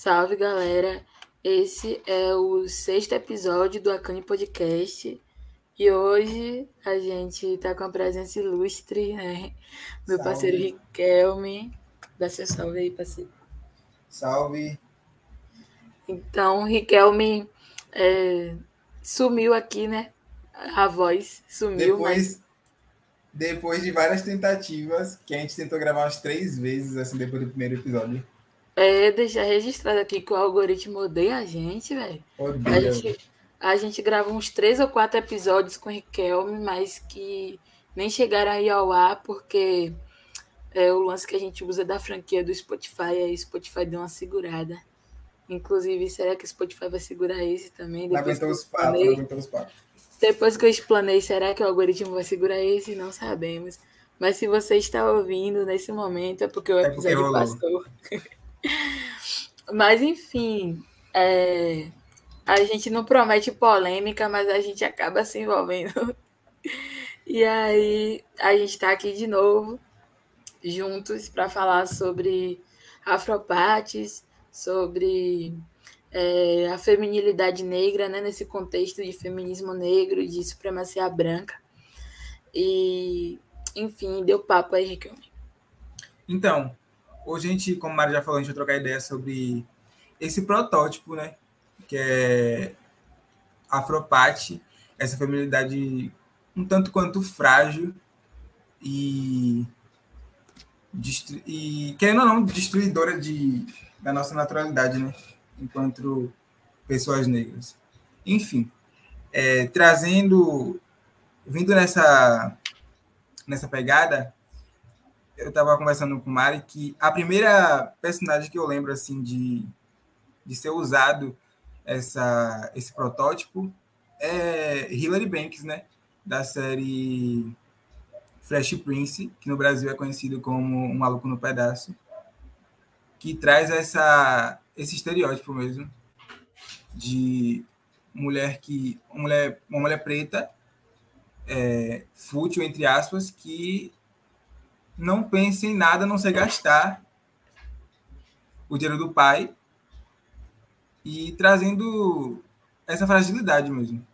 Salve, galera! Esse é o sexto episódio do Acane Podcast. E hoje a gente tá com a presença ilustre, né? Meu Salve. parceiro Riquelme. Dá seu salve aí, parceiro. Salve. Então, Riquelme é, sumiu aqui, né? A voz sumiu, mas Depois, depois de várias tentativas, que a gente tentou gravar umas três vezes, assim, depois do primeiro episódio. É deixar registrado aqui que o algoritmo odeia a gente, velho. A gente, a gente grava uns três ou quatro episódios com o Riquelme, mas que nem chegaram aí ao ar, porque é o lance que a gente usa da franquia do Spotify, aí o Spotify deu uma segurada. Inclusive, será que o Spotify vai segurar esse também? Depois aguentou os papos, aguentou os papos. depois que eu explanei, será que o algoritmo vai segurar esse? Não sabemos. Mas se você está ouvindo nesse momento, é porque o É porque episódio passou. Mas enfim, é, a gente não promete polêmica, mas a gente acaba se envolvendo. E aí a gente está aqui de novo, juntos, para falar sobre afropates, sobre é, a feminilidade negra, né, nesse contexto de feminismo negro, de supremacia branca. E, enfim, deu papo aí, Riquelme. Então, hoje a gente, como a Mari já falou, a gente vai trocar ideia sobre esse protótipo, né? Que é Afropate, essa feminilidade um tanto quanto frágil e, e querendo ou não, destruidora de, da nossa naturalidade, né? Enquanto pessoas negras. Enfim, é, trazendo, vindo nessa, nessa pegada, eu estava conversando com o Mari que a primeira personagem que eu lembro assim de, de ser usado essa, esse protótipo é Hilary Banks, né? Da série Fresh Prince, que no Brasil é conhecido como Um Maluco no Pedaço, que traz essa, esse estereótipo mesmo de mulher que uma mulher, uma mulher preta é, fútil entre aspas que não pensa em nada a não ser gastar o dinheiro do pai e trazendo essa fragilidade mesmo.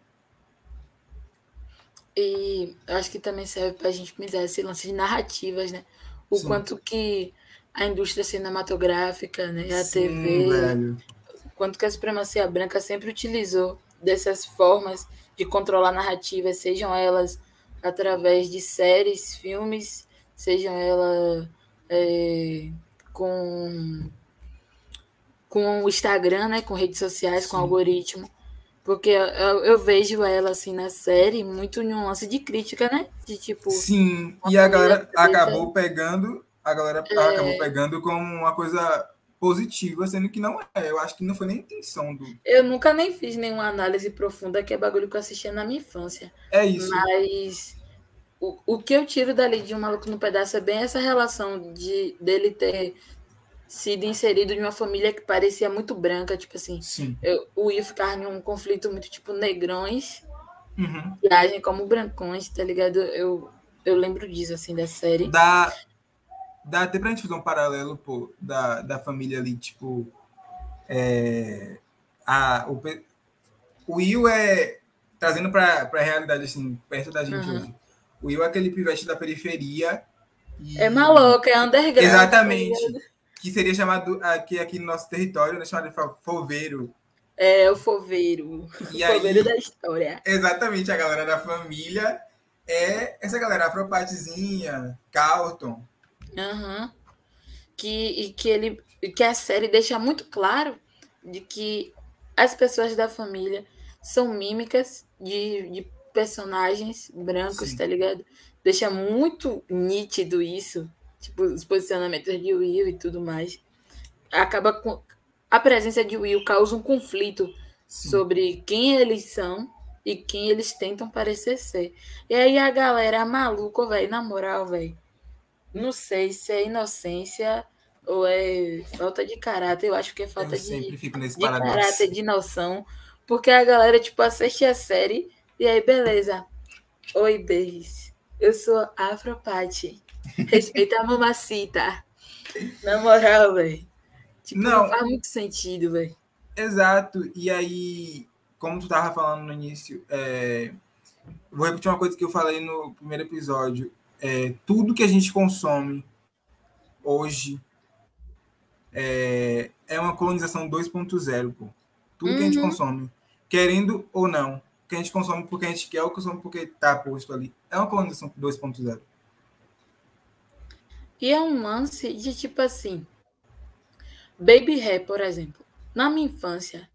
E eu acho que também serve para a gente pensar esse lance de narrativas, né? O Sim. quanto que a indústria cinematográfica, né, a Sim, TV, velho. quanto que a supremacia branca sempre utilizou dessas formas de controlar narrativas, sejam elas através de séries, filmes, sejam elas é, com, com o Instagram, né, com redes sociais, com Sim. algoritmo. Porque eu, eu- vejo ela assim na série muito num lance de crítica, né? De tipo, Sim, e a galera acabou pegando, a galera acabou pegando como uma coisa positiva, sendo que não é. Eu acho que não foi nem a intenção do. eu nunca nem fiz nenhuma análise profunda, que é bagulho que eu assistia na minha infância. É isso. Mas o, o que eu tiro dali de um maluco no pedaço é bem essa relação de dele ter sido inserido em uma família que parecia muito branca, tipo assim. Sim. eu- o Will ficava em um conflito muito tipo negrões Uhum. que agem como brancões, tá ligado? Eu, eu lembro disso, assim, da série. Dá, dá até pra gente fazer um paralelo, pô, da, da família ali, tipo. É, a, o, o Will é. Trazendo pra, pra realidade, assim, perto da gente Uhum. hoje. O Will é aquele pivete da periferia. e- É maluco, é underground. Exatamente. que seria chamado aqui, aqui no nosso território, né, chamado de foveiro. É o foveiro. E o aí, foveiro da história. exatamente, a galera da família é essa galera afropatezinha, Carlton. Aham. Que, e que ele que a série deixa muito claro de que as pessoas da família são mímicas de, de personagens brancos, Sim. tá ligado? Deixa muito nítido isso, tipo, os posicionamentos de Will e tudo mais. Acaba com. A presença de Will causa um conflito Sim. sobre quem eles são e quem eles tentam parecer ser. E aí a galera maluca, velho, na moral, velho. Não sei se é inocência ou é falta de caráter. Eu acho que é falta Eu de, sempre fico nesse de caráter, de noção. Porque a galera, tipo, assiste a série e aí, beleza. Oi, Beis. Eu sou Afropate. Respeita a mamacita. Na moral, velho. Tipo, não, não faz muito sentido, velho. Exato. E aí, como tu tava falando no início, é... vou repetir uma coisa que eu falei no primeiro episódio. É, tudo que a gente consome hoje é, é uma colonização 2.0, pô. Tudo uhum. que a gente uhum. consome, querendo ou não, que a gente consome porque a gente quer ou consome porque tá posto ali. É uma colonização 2.0. E é um lance de tipo assim. Baby hair, por exemplo. Na minha infância,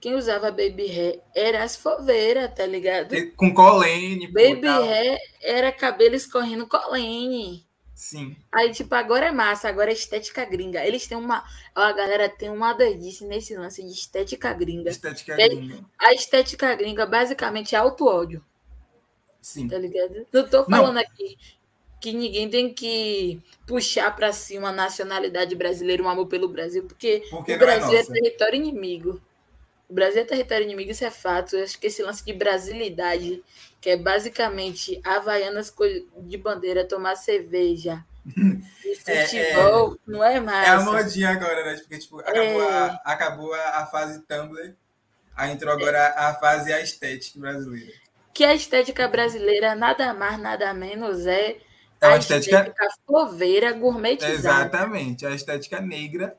quem usava baby hair era as foveiras, tá ligado? Com colene. Baby hair era cabelo escorrendo colene. Sim. Aí, tipo, agora é massa, agora é estética gringa. Eles têm uma. A galera tem uma doidice nesse lance de estética gringa. Estética gringa. A estética gringa basicamente é auto-ódio. Sim. Tá ligado? Não tô falando Não. aqui que ninguém tem que puxar para si uma nacionalidade brasileira, um amor pelo Brasil, porque, porque o é Brasil é, é, território inimigo. O Brasil é território inimigo, isso é fato. Eu acho que esse lance de brasilidade, que é basicamente Havaianas de bandeira, tomar cerveja, e futebol, é, é, não é mais. É a modinha agora, né? Porque tipo, acabou, é. a, acabou a, fase Tumblr, aí entrou agora a fase a estética brasileira. Que a estética brasileira nada mais, nada menos é é uma a estética, estética foveira, gourmetizada. Exatamente, a estética negra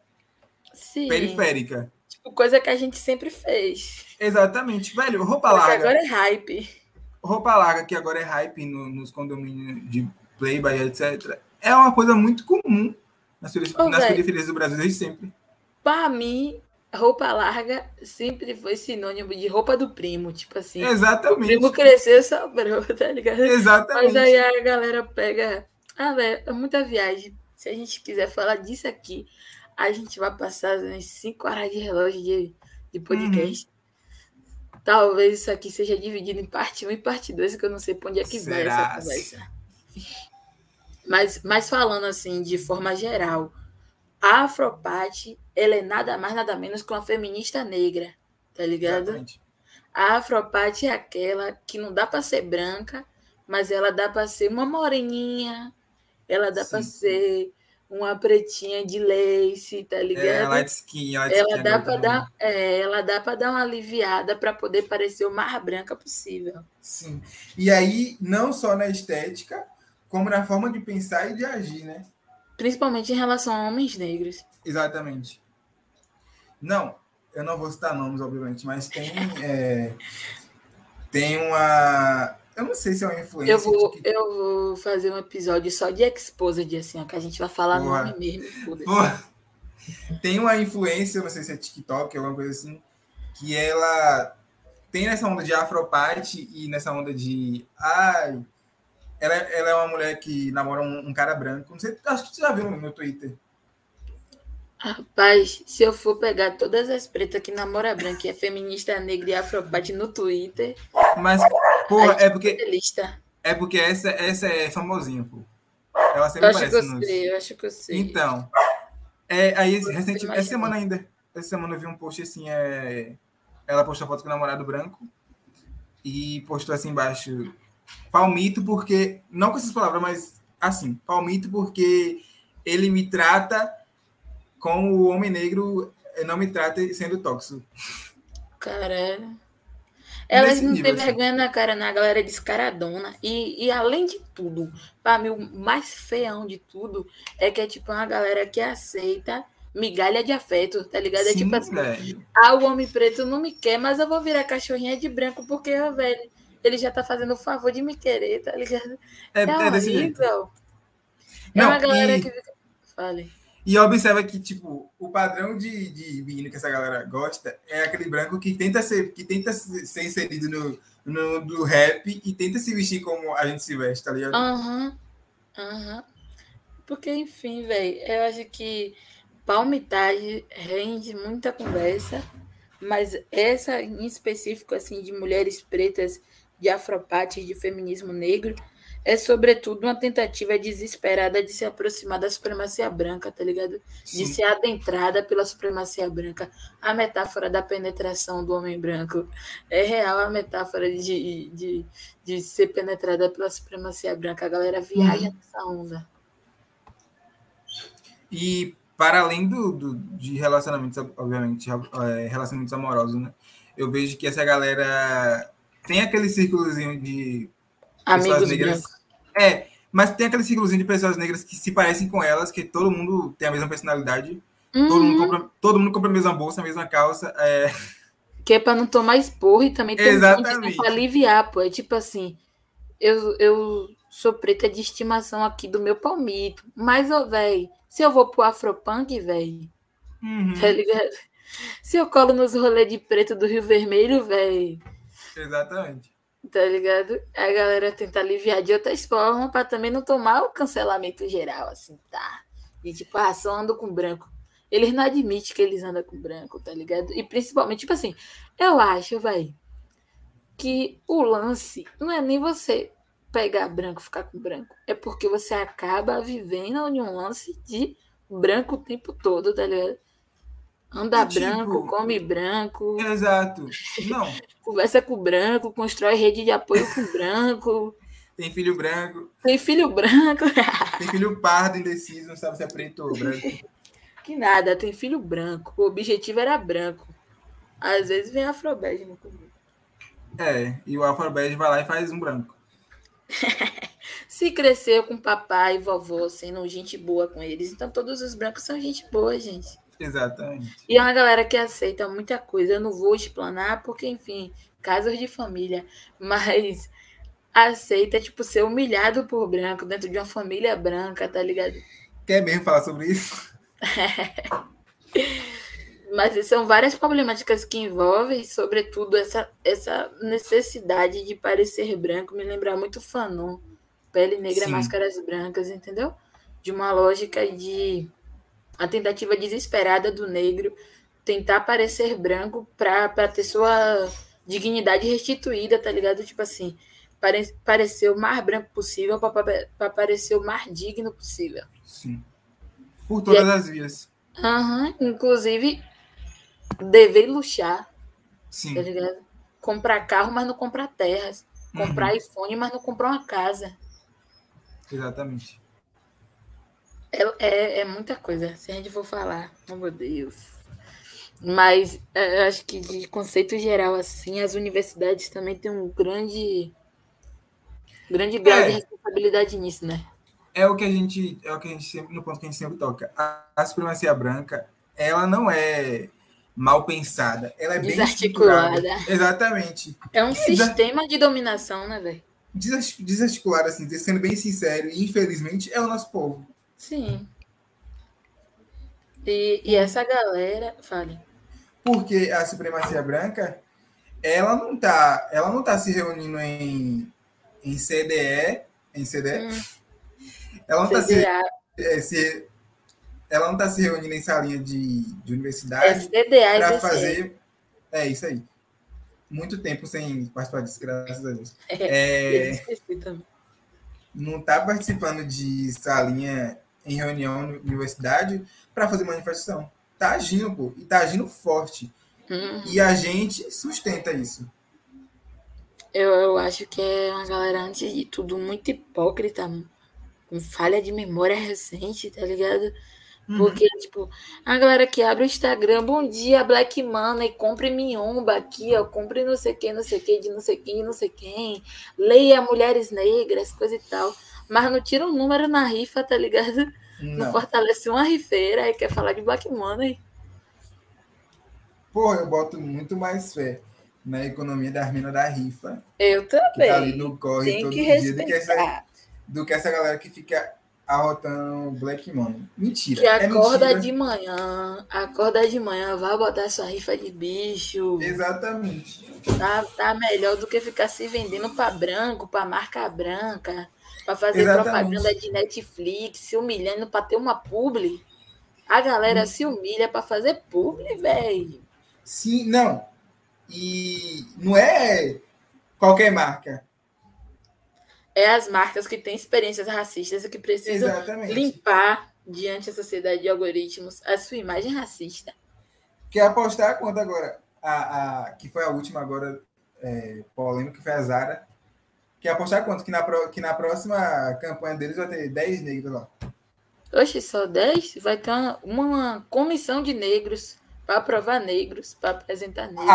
Sim. periférica. Tipo, coisa que a gente sempre fez. Exatamente, velho, roupa Porque larga. agora é hype. Roupa larga, que agora é hype no, nos condomínios de Playboy, etc. É uma coisa muito comum nas, Ô, nas periferias do Brasil desde sempre. Para mim, roupa larga sempre foi sinônimo de roupa do primo, tipo assim. Exatamente. O primo cresceu sobrou, tá ligado? Exatamente. Mas aí a galera pega. Ah, velho, é muita viagem. Se a gente quiser falar disso aqui, a gente vai passar umas 5 horas de relógio de, de podcast. Uhum. Talvez isso aqui seja dividido em parte 1 e parte 2, que eu não sei pra onde é que Será? vai essa conversa. Mas, mas falando assim, de forma geral, a Afropate, ela é nada mais, nada menos que uma feminista negra, tá ligado? Exatamente. A Afropate é aquela que não dá para ser branca, mas ela dá para ser uma moreninha, ela dá para ser uma pretinha de lace, tá é, ligado? É, light skin, light ela skin dá para dar, é, ela dá para dar uma aliviada para poder parecer o mais branca possível. Sim. E aí, não só na estética, como na forma de pensar e de agir, né? Principalmente em relação a homens negros. Exatamente. Não, eu não vou citar nomes, obviamente, mas tem, é, tem uma. Eu não sei se é uma influência. Eu vou, que... eu vou fazer um episódio só de Exposed, assim, ó, que a gente vai falar Porra. nome mesmo. Porra. Tem uma influência, não sei se é TikTok ou alguma coisa assim, que ela tem nessa onda de afroparte e nessa onda de. Ai, ela, ela é uma mulher que namora um, um, cara branco. Não sei, acho que você já viu no meu Twitter. Rapaz, se eu for pegar todas as pretas que namora branca e é feminista negra e afropate no Twitter. Mas, porra, é porque. É porque essa, essa é famosinha, pô. Ela sempre eu acho que eu nos... sei, eu acho que eu sei. Então. É, aí, recentemente, essa semana ainda. Essa semana eu vi um post assim, é. Ela postou foto com o namorado branco e postou assim embaixo palmito porque, não com essas palavras, mas assim, palmito porque ele me trata como o homem negro não me trata sendo tóxico. Caralho. Elas não têm assim. vergonha na cara, na galera descaradona. E, e além de tudo, para mim, o mais feião de tudo é que é tipo uma galera que aceita migalha de afeto, tá ligado? Sim, é tipo assim, velho. ah, o homem preto não me quer, mas eu vou virar cachorrinha de branco porque, velho, ele já tá fazendo o favor de me querer, tá ligado? É, é, é desse jeito. É Não, uma galera e, que. Fale. E observa que, tipo, o padrão de, de menino que essa galera gosta é aquele branco que tenta ser, que tenta ser inserido no, no do rap e tenta se vestir como a gente se veste, tá ligado? Aham. Uhum. Aham. Porque, enfim, velho, eu acho que palmitagem rende muita conversa, mas essa em específico, assim, de mulheres pretas de afropate de feminismo negro é, sobretudo, uma tentativa desesperada de se aproximar da supremacia branca, tá ligado? Sim. De ser adentrada pela supremacia branca. A metáfora da penetração do homem branco é real a metáfora de, de, de ser penetrada pela supremacia branca. A galera viaja hum. nessa onda. E para além do, do, de relacionamentos, obviamente, é, relacionamentos amorosos, né? Eu vejo que essa galera tem aquele círculozinho de Amigos pessoas negras. brancos. É, mas tem aquele círculozinho de pessoas negras que se parecem com elas, que todo mundo tem a mesma personalidade, todo, Uhum. mundo compra, todo mundo compra a mesma bolsa, a mesma calça. É, Que é pra não tomar esporro e também tem um Exatamente. pra aliviar, pô. É tipo assim, eu, eu sou preta de estimação aqui do meu palmito. Mas, ô, velho, se eu vou pro Afropunk, velho, uhum, tá ligado? Se eu colo nos rolês de preto do Rio Vermelho, velho, exatamente. Tá ligado? A galera tenta aliviar de outras formas pra também não tomar o cancelamento geral, assim, tá? E tipo, ah, só ando com branco. Eles não admitem que eles andam com branco, tá ligado? E principalmente, tipo assim, eu acho, velho, que o lance não é nem você pegar branco, ficar com branco. É porque você acaba vivendo em um lance de branco o tempo todo, tá ligado? Anda tipo- branco, come branco, Exato. Não, conversa com branco, constrói rede de apoio com branco, tem filho branco, tem filho branco. tem filho pardo, indeciso, não sabe se é preto ou branco. que nada, tem filho branco. O objetivo era branco. Às vezes vem afrobege no comigo. É, e o Afrobege vai lá e faz um branco. Se cresceu com papai e vovó sendo gente boa com eles, então todos os brancos são gente boa, gente. Exatamente. E é uma galera que aceita muita coisa. Eu não vou explanar, porque, enfim, casos de família. Mas aceita, tipo, ser humilhado por branco dentro de uma família branca, tá ligado? Quer mesmo falar sobre isso? Mas são várias problemáticas que envolvem, sobretudo, essa, essa necessidade de parecer branco. Me lembra muito Fanon. Pele negra, Sim. máscaras brancas, entendeu? De uma lógica de a tentativa desesperada do negro tentar parecer branco para ter sua dignidade restituída, tá ligado? Tipo assim, pare, parecer o mais branco possível para parecer o mais digno possível. Sim. Por todas as vias. Aham, inclusive, dever luxar, Sim. tá ligado? Comprar carro, mas não comprar terras. Comprar iPhone, mas não comprar uma casa. Exatamente. É, é, é muita coisa, se a gente for falar. Oh, meu Deus. Mas é, eu acho que de conceito geral, assim, as universidades também têm um grande, grande grau É. de responsabilidade nisso, né? É o que a gente, é o que a gente sempre, no ponto que a gente sempre toca. A, a supremacia branca, ela não é mal pensada, ela é bem Desarticulada. estruturada. Exatamente. É um Exa- sistema de dominação, né, velho? Desart- Desarticulada, assim, sendo bem sincero, e infelizmente é o nosso povo. Sim. E, e essa galera. Fale. Porque a supremacia branca, ela não tá, ela não tá se reunindo em, em CDE, em CDE. Hum. Ela não tá se, é, se- ela não tá se reunindo em salinha de, de É universidade e para fazer. É isso aí. Muito tempo sem participar disso, graças a Deus. Eu É, também. não tá participando de salinha em reunião na universidade para fazer manifestação. Tá agindo, pô, e tá agindo forte. Hum. E a gente sustenta isso. Eu, eu acho que é uma galera, antes de tudo, muito hipócrita, com falha de memória recente, tá ligado? Uhum. Porque, tipo, a galera que abre o Instagram, bom dia, Black Money, compre minhomba aqui, ó, compre não sei quem, não sei quem, de não sei quem, não sei quem, leia mulheres negras, coisa e tal. Mas não tira um número na rifa, tá ligado? Não, Não. fortalece uma rifeira e quer falar de Black Money. Pô, eu boto muito mais fé na economia das minas da rifa, Eu que tá ali também. no corre Tem todo que dia, do que, essa, do que essa galera que fica arrotando Black Money. Mentira. Que é acorda mentira. de manhã, acorda de manhã, vai botar sua rifa de bicho. Exatamente. Tá, tá melhor do que ficar se vendendo pra branco, pra marca branca, pra fazer Exatamente. propaganda de Netflix, se humilhando pra ter uma publi. A galera se humilha pra fazer publi, velho. Sim, não. E não é qualquer marca. É as marcas que têm experiências racistas e que precisam Exatamente. limpar diante da sociedade de algoritmos a sua imagem racista. Quer apostar quanto agora? A, a, que foi a última agora é, polêmica, que foi a Zara. Quer apostar quanto? Que na, pro- que na próxima campanha deles vai ter 10 negros lá. Oxe, só 10? Vai ter uma, uma comissão de negros para aprovar negros, para apresentar negros.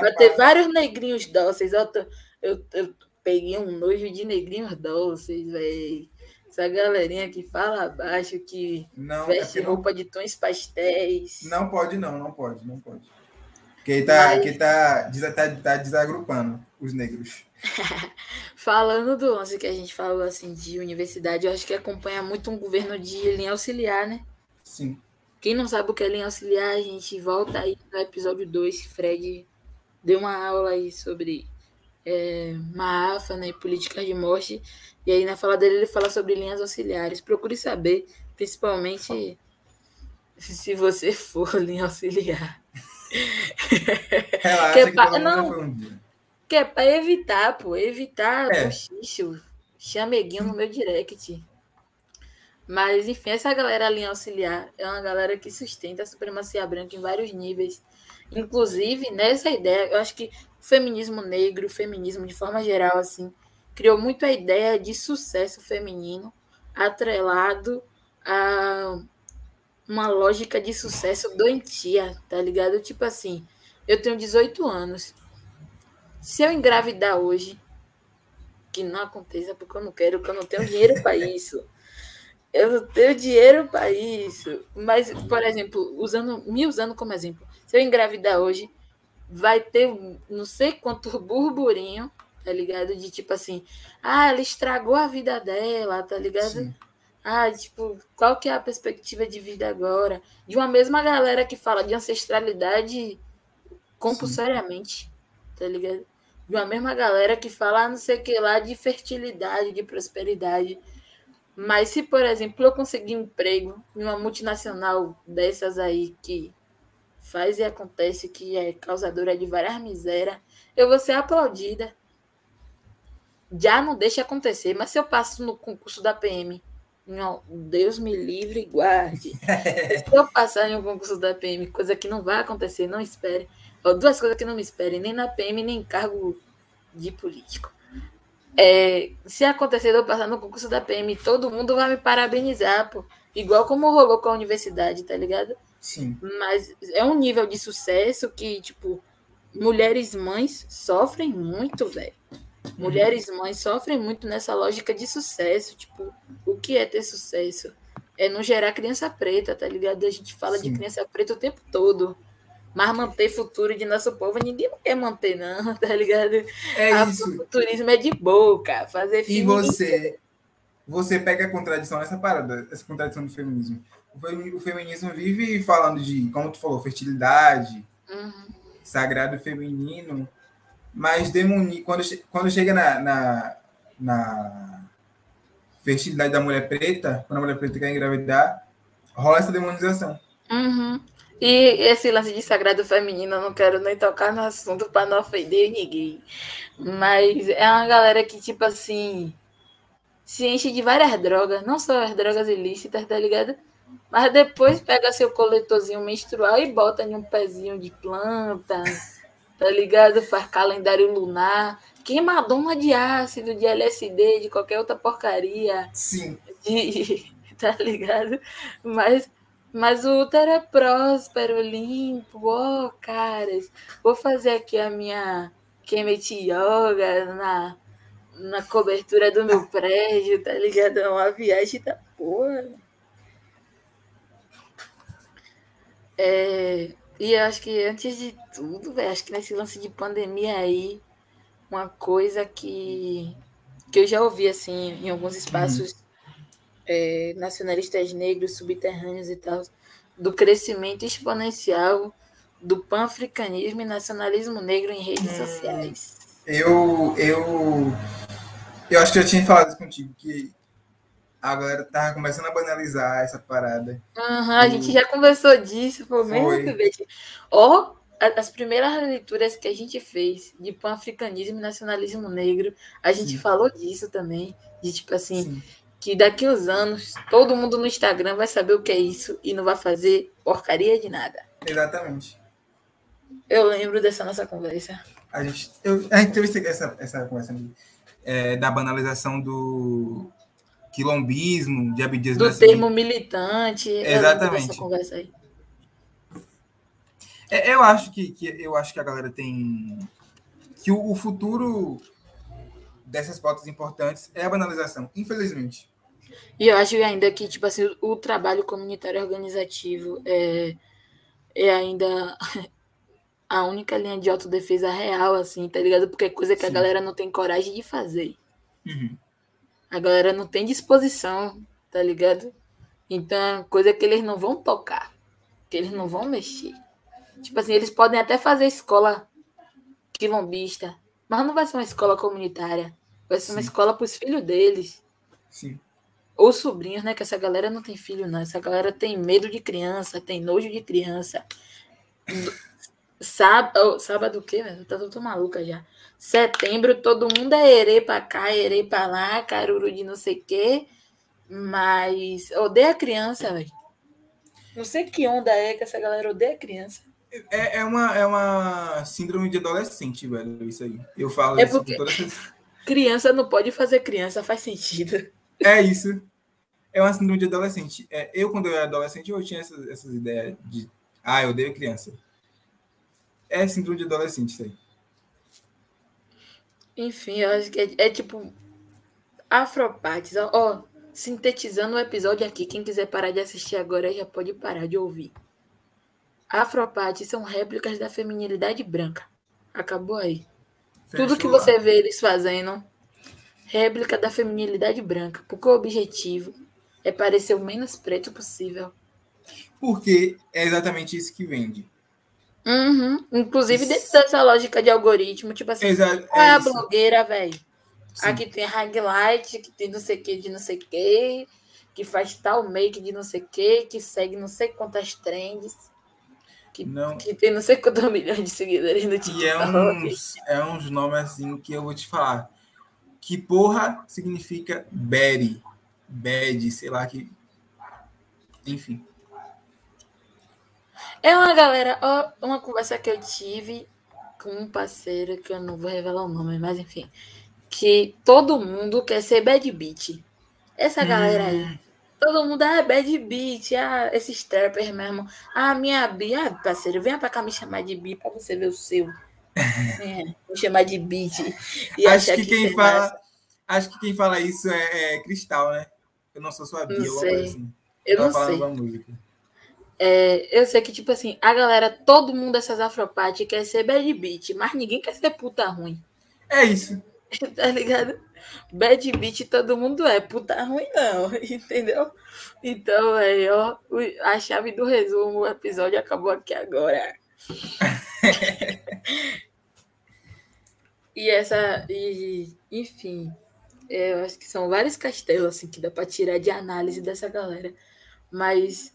Vai ter vários negrinhos dóceis. Eu, tô, eu, eu peguei um nojo de negrinhos dóceis, velho. Essa galerinha que fala abaixo, que Não, veste é porque não- roupa de tons pastéis. Não pode, não, não pode, não pode. Porque tá, Mas- que tá, desa- tá, tá desagrupando os negros. Falando do lance que a gente falou assim de universidade, eu acho que acompanha muito um governo de linha auxiliar, né? Sim. Quem não sabe o que é linha auxiliar, a gente volta aí no episódio 2, que Fred deu uma aula aí sobre é, Maafa, né, políticas de morte. E aí na fala dele ele fala sobre linhas auxiliares. Procure saber, principalmente se você for linha auxiliar. Relaxa Que que, pa- não. Que é pra evitar, pô, evitar É. bochicho, chameguinho no meu direct. Mas, enfim, essa galera linha auxiliar é uma galera que sustenta a supremacia branca em vários níveis. Inclusive, nessa ideia, eu acho que o feminismo negro, o feminismo de forma geral, assim, criou muito a ideia de sucesso feminino atrelado a uma lógica de sucesso doentia, tá ligado? Tipo assim, eu tenho 18 anos. Se eu engravidar hoje, que não aconteça porque eu não quero, porque eu não tenho dinheiro para isso. Eu não tenho dinheiro para isso. Mas, por exemplo, usando, me usando como exemplo, se eu engravidar hoje, vai ter não sei quanto burburinho, tá ligado? De tipo assim, ah, ela estragou a vida dela, tá ligado? Sim. Ah, tipo, qual que é a perspectiva de vida agora? De uma mesma galera que fala de ancestralidade compulsoriamente, tá ligado? De uma mesma galera que fala ah, não sei o que lá de fertilidade, de prosperidade. Mas se, por exemplo, eu conseguir um emprego em uma multinacional dessas aí que faz e acontece, que é causadora de várias misérias, eu vou ser aplaudida. Já não deixa acontecer, mas se eu passo no concurso da PM, não, Deus me livre e guarde. se eu passar em um concurso da PM, coisa que não vai acontecer, não espere. Duas coisas que não me esperem, nem na PM, nem em cargo de político. É, se acontecer de eu passar no concurso da PM, todo mundo vai me parabenizar, pô. Igual como rolou com a universidade, tá ligado? Sim. Mas é um nível de sucesso que, tipo, mulheres mães sofrem muito, velho. Mulheres mães sofrem muito nessa lógica de sucesso. Tipo, o que é ter sucesso? É não gerar criança preta, tá ligado? A gente fala Sim. de criança preta o tempo todo. Mas manter futuro de nosso povo, ninguém quer manter, não, tá ligado? É Ah, isso. Futurismo é de boca. Fazer E você, você pega a contradição nessa parada, essa contradição do feminismo. O femi- o feminismo vive falando de, como tu falou, fertilidade, Uhum. sagrado feminino, mas demoni, quando, quando chega na, na, na fertilidade da mulher preta, quando a mulher preta quer engravidar, rola essa demonização. Uhum. E esse lance de sagrado feminino, eu não quero nem tocar no assunto para não ofender ninguém. Mas é uma galera que, tipo assim, se enche de várias drogas, não só as drogas ilícitas, tá ligado? Mas depois pega seu coletorzinho menstrual e bota em um pezinho de planta, tá ligado? Faz calendário lunar, queimadona de ácido, de LSD, de qualquer outra porcaria Sim, de, tá ligado? Mas, mas o útero é próspero, limpo, ó, caras. Vou fazer aqui a minha Kemet Yoga na, na cobertura do meu prédio, tá ligado? É uma viagem da porra. É, e eu acho que antes de tudo, velho, acho que nesse lance de pandemia aí, uma coisa que, que eu já ouvi assim em alguns espaços é, nacionalistas negros, subterrâneos e tal, do crescimento exponencial do pan-africanismo e nacionalismo negro em redes Hum. sociais. eu, eu, eu acho que eu tinha falado isso contigo, que a galera tava começando a banalizar essa parada. Aham, a gente já conversou disso, muito bem. Ó, a- as primeiras leituras que a gente fez de pan-africanismo e nacionalismo negro, a gente Sim. falou disso também, de tipo assim, Sim. Que daqui uns anos todo mundo no Instagram vai saber o que é isso e não vai fazer porcaria de nada. Exatamente. Eu lembro dessa nossa conversa. A gente, eu, a gente teve essa, essa conversa é, da banalização do, quilombismo, de Abdias Do termo militante. Exatamente. Aí. É, eu acho que, que eu acho que a galera tem que o, o futuro dessas pautas importantes é a banalização, infelizmente. E eu acho ainda que tipo assim o trabalho comunitário organizativo é, é ainda a única linha de autodefesa real, assim, tá ligado? Porque é coisa que Sim. a galera não tem coragem de fazer. Uhum. A galera não tem disposição, tá ligado? Então, é coisa que eles não vão tocar, que eles não vão mexer. Tipo assim, eles podem até fazer escola quilombista, mas não vai ser uma escola comunitária. Vai ser Sim. uma escola para os filhos deles. Sim. Ou sobrinhos, né? Que essa galera não tem filho, não. Essa galera tem medo de criança, tem nojo de criança. Sábado, sábado o quê, velho? Tá tudo maluca já. Setembro, todo mundo é erê pra cá, erê pra lá, caruru de não sei o quê. Mas odeia criança, velho. Não sei que onda é que essa galera odeia criança. É, é, uma, é uma síndrome de adolescente, velho, isso aí. Eu falo é isso porque Criança não pode fazer criança, faz sentido. É isso. É uma síndrome de adolescente. É, eu, quando eu era adolescente, eu tinha essas, essas ideias de. Ah, eu odeio criança. É síndrome de adolescente, isso aí. Enfim, eu acho que é, é tipo. Afropates. Ó, ó, sintetizando o episódio aqui. Quem quiser parar de assistir agora já pode parar de ouvir. Afropates são réplicas da feminilidade branca. Acabou aí. Fechou Tudo que você vê eles fazendo, réplica da feminilidade branca, porque o objetivo é parecer o menos preto possível. Porque é exatamente isso que vende. Uhum. Inclusive, dentro dessa lógica de algoritmo, tipo assim, Exato, é, é a blogueira, velho. Aqui tem highlight, que tem não sei o que de não sei o que, que faz tal make de não sei o que, que segue não sei quantas trends, que, não. que tem não sei quantos milhões de seguidores no TikTok. E é uns, é uns nomes assim que eu vou te falar. Que porra significa Betty? Bad, sei lá que. Enfim. É uma galera, uma conversa que eu tive com um parceiro, que eu não vou revelar o nome, mas enfim, que todo mundo quer ser bad beat. Essa hum. galera aí. Todo mundo é bad beat, ah, esses trappers mesmo. Ah, minha bi, ah, parceiro, venha pra cá me chamar de bi pra você ver o seu. É, me chamar de beat. E acho que, que quem fala, massa. acho que quem fala isso é, é, Cristal, né? Eu não sou sua bi, não sei. Assim. Eu não sei. É, eu sei que, tipo assim, a galera, todo mundo dessas afropate quer ser bad beat, mas ninguém quer ser puta ruim. É isso. tá ligado? Bad beat todo mundo é, puta ruim não, entendeu? Então, aí, ó, a chave do resumo, o episódio acabou aqui agora. e essa, e, enfim, é, eu acho que são vários castelos assim que dá para tirar de análise dessa galera, mas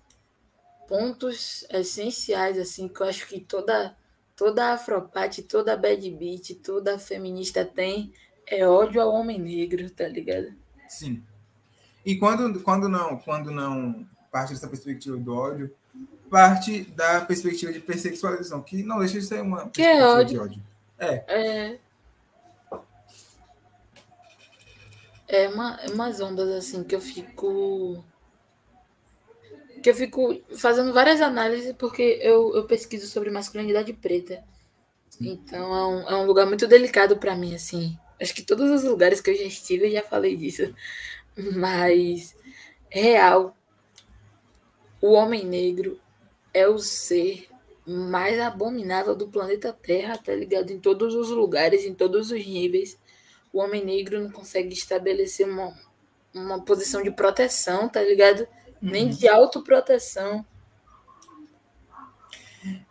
pontos essenciais assim que eu acho que toda toda afropate, toda bad beat, toda feminista tem é ódio ao homem negro, tá ligado? Sim. E quando, quando não, quando não parte dessa perspectiva do ódio, parte da perspectiva de persexualização, que não deixa de ser uma que é ódio. de ódio. É. É. É uma, umas ondas assim que eu fico que eu fico fazendo várias análises porque eu, eu pesquiso sobre masculinidade preta. Então é um, é um lugar muito delicado para mim, assim. Acho que todos os lugares que eu já estive eu já falei disso. Mas, real, o homem negro é o ser mais abominável do planeta Terra, tá ligado? Em todos os lugares, em todos os níveis. O homem negro não consegue estabelecer uma, uma posição de proteção, tá ligado? nem uhum. de autoproteção.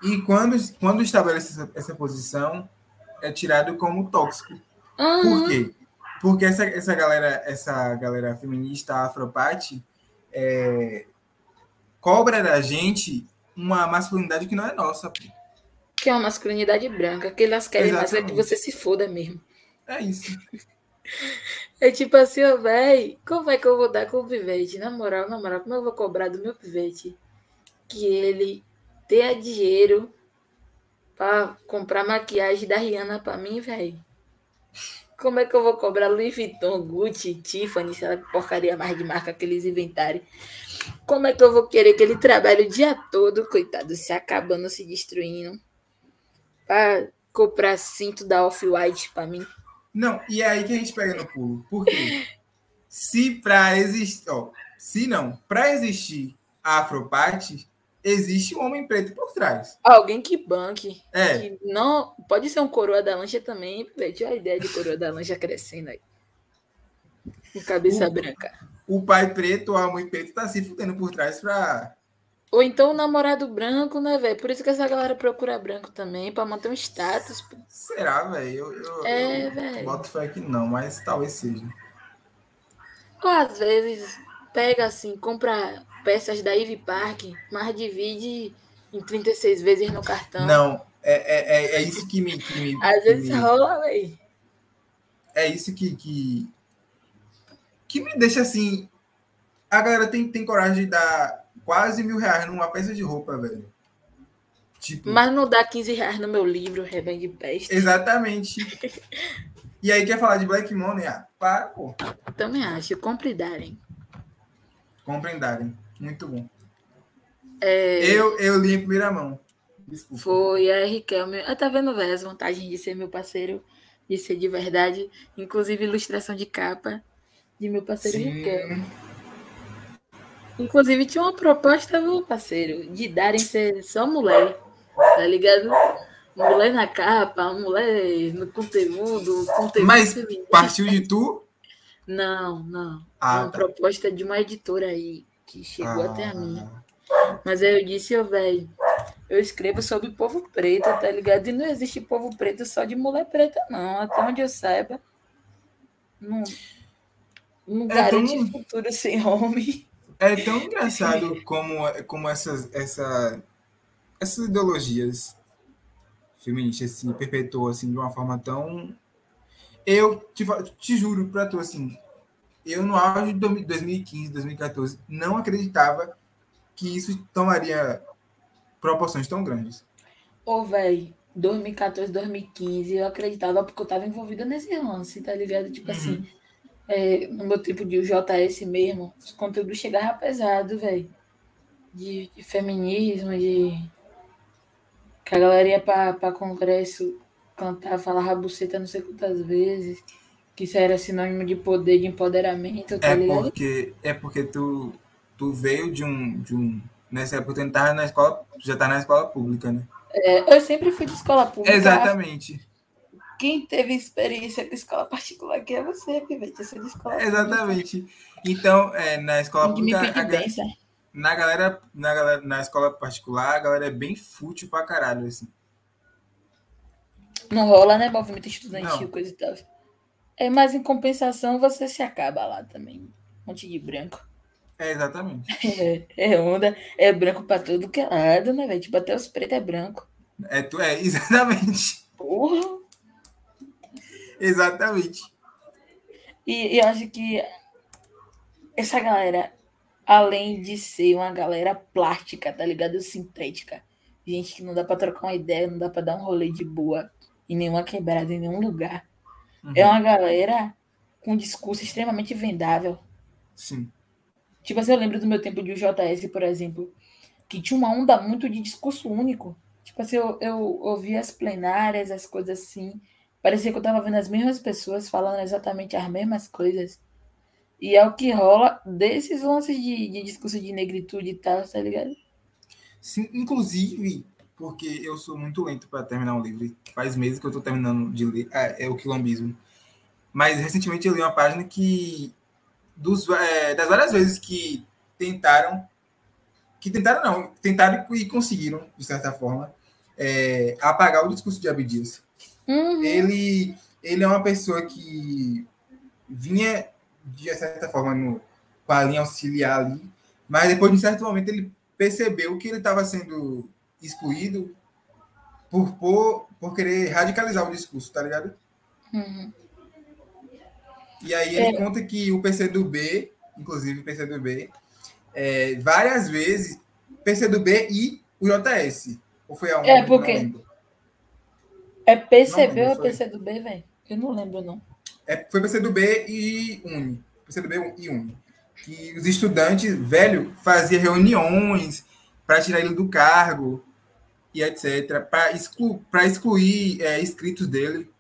E quando, quando estabelece essa, essa posição, é tirado como tóxico. Uhum. Por quê? Porque essa, essa galera, essa galera feminista afropate é, cobra da gente uma masculinidade que não é nossa. Que é uma masculinidade branca, que elas querem Exatamente. mais é que você se foda mesmo. É isso. É tipo assim, ó, véi, como é que eu vou dar com o pivete? Na moral, na moral, como eu vou cobrar do meu pivete que ele tenha dinheiro para comprar maquiagem da Rihanna para mim, velho? Como é que eu vou cobrar Louis Vuitton, Gucci, Tiffany, se ela porcaria mais de marca que eles inventarem? Como é que eu vou querer que ele trabalhe o dia todo, coitado, se acabando, se destruindo, para comprar cinto da Off-White para mim? Não, e é aí que a gente pega no pulo. Por quê? Se para existir, ó, se não, para existir a Afropate, existe um homem preto por trás. Alguém que banque. É. Que não, pode ser um coroa da lancha também. Tinha a ideia de coroa da lancha crescendo aí. Com cabeça O- branca. O pai preto, a mãe preta, tá se fudendo por trás pra. Ou então o namorado branco, né, velho? Por isso que essa galera procura branco também, pra manter um status. Será, velho? Eu, eu, É, eu velho. boto fé que não, mas talvez seja. Ou às vezes pega assim, compra peças da Ivy Park, mas divide em 36 vezes no cartão. Não, é, é, é, é isso que me. Que me Às que vezes me- rola, velho. é isso que, que. que me deixa assim. A galera tem, tem coragem de dar quase mil reais numa peça de roupa, velho. Tipo, Mas não dá 15 reais no meu livro, Rebelde Peste. exatamente. E aí quer falar de Black Money? Ah, para, pô. Também acho, compre e darem. Comprem Darem. Muito bom. É, Eu, eu li em primeira mão. Desculpa. Foi a Riquelme. Eu tá vendo véi, as vantagens de ser meu parceiro, de ser de verdade. Inclusive ilustração de capa de meu parceiro Riquelme. Inclusive tinha uma proposta, meu parceiro, de darem ser só mulher. Tá ligado? Mulher na capa, mulher no conteúdo, conteúdo Mas feminino. partiu de tu? Não, não. Ah, uma tá. proposta de uma editora aí que chegou até a mim. Ah, Mas aí eu disse, ô velho, eu escrevo sobre povo preto, tá ligado? E não existe povo preto só de mulher preta, não. Até onde eu saiba. Não, não É garante tão- futuro sem homem. É tão engraçado como, como essas, essa, essas ideologias feministas se perpetuam assim, de uma forma tão. Eu te, te juro pra tu, assim, eu no auge de 2015, 2014, não acreditava que isso tomaria proporções tão grandes. Ô, velho, 2014, 2015, eu acreditava porque eu tava envolvida nesse lance, tá ligado? Tipo assim, é, no meu tempo de JS mesmo, os conteúdos chegavam pesado, velho. De, de feminismo, de. Que a galera ia pra, pra congresso cantar, falar buceta não sei quantas vezes. Que isso era sinônimo de poder, de empoderamento, tá É ligado? porque, é porque tu, tu veio de um, de um. Nessa época tu tava na escola, já tá na escola pública, né? É, eu sempre fui de escola pública. Exatamente. Quem teve experiência com escola particular aqui é você, Pivete. Eu sou de escola pública. Exatamente. Então, é, na escola que pública, a na galera, na galera, na escola particular, a galera é bem fútil pra caralho, assim. Não rola, né? Movimento estudantil, Não. coisa e tal. É, mas em compensação você se acaba lá também. Um monte de branco. É, exatamente. É, é onda, é branco pra tudo que é lado, né, velho? Tipo, até os pretos é branco. É, tu, é, exatamente. Porra! Exatamente. E, e eu acho que essa galera, além de ser uma galera plástica, tá ligado? Sintética. Gente que não dá pra trocar uma ideia, não dá pra dar um rolê de boa em nenhuma quebrada, em nenhum lugar. Uhum. É uma galera com discurso extremamente vendável. Sim. Tipo assim, eu lembro do meu tempo de UJS, por exemplo, que tinha uma onda muito de discurso único. Tipo assim, eu, eu ouvia as plenárias, as coisas assim. Parecia que eu tava vendo as mesmas pessoas falando exatamente as mesmas coisas. E é o que rola desses lances de, de discurso de negritude e tal, tá ligado? Sim, inclusive, porque eu sou muito lento para terminar um livro. Faz meses que eu tô terminando de ler. É, é o quilombismo. Mas recentemente eu li uma página que dos, é, das várias vezes que tentaram, que tentaram não, tentaram e conseguiram, de certa forma, é, apagar o discurso de Abdias. Uhum. Ele, ele é uma pessoa que vinha, de certa forma, no, com a linha auxiliar ali, mas depois, de um certo momento, ele percebeu que ele estava sendo excluído por, por, por querer radicalizar o discurso, tá ligado? Uhum. E aí ele conta que o PCdoB, inclusive o PCdoB, é, várias vezes, PCdoB e o JS. Ou foi a É, porque-. É PCB ou é. PCdoB, velho? Eu não lembro, não. É, foi PCdoB e Uni. PCdoB e Uni. Que os estudantes, velho, faziam reuniões para tirar ele do cargo e etc. Para exclu, excluir é, inscritos dele.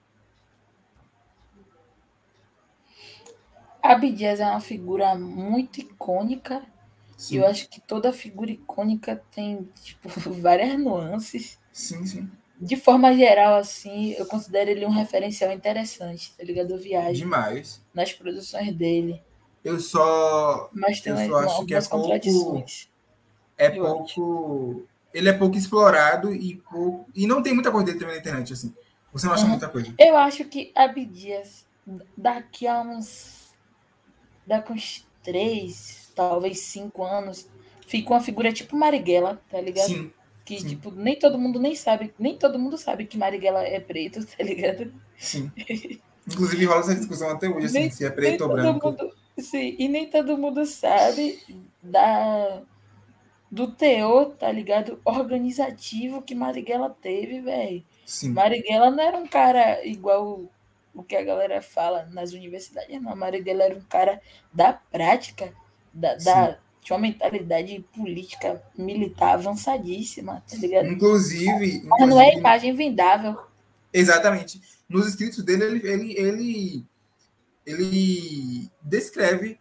Abdias é uma figura muito icônica. Sim. E eu acho que toda figura icônica tem tipo, várias nuances. Sim, sim. De forma geral, assim, eu considero ele um referencial interessante, tá ligado? Eu viagem. Demais. Nas produções dele. Eu só. Mas tem eu só acho que é pouco. É pouco. Acho. Ele é pouco explorado e pouco. E não tem muita coisa dele também na internet, assim. Você não acha uhum. muita coisa? Eu acho que Abdias, daqui a uns. Daqui a uns três, talvez cinco anos, fica uma figura tipo Marighella, tá ligado? Sim. Que, Sim. tipo, nem todo mundo nem sabe, nem todo mundo sabe que Marighella é preto, tá ligado? Sim. Inclusive rola essa discussão até hoje, assim, nem, se é preto ou branco. Mundo, sim, e nem todo mundo sabe da, do teor, tá ligado? Organizativo que Marighella teve, velho. Marighella não era um cara igual o que a galera fala nas universidades, não. Marighella era um cara da prática, da, da tinha uma mentalidade política militar avançadíssima, tá ligado? Inclusive. Mas não é imagem vendável. Exatamente. Nos escritos dele, ele, ele, ele, ele descreve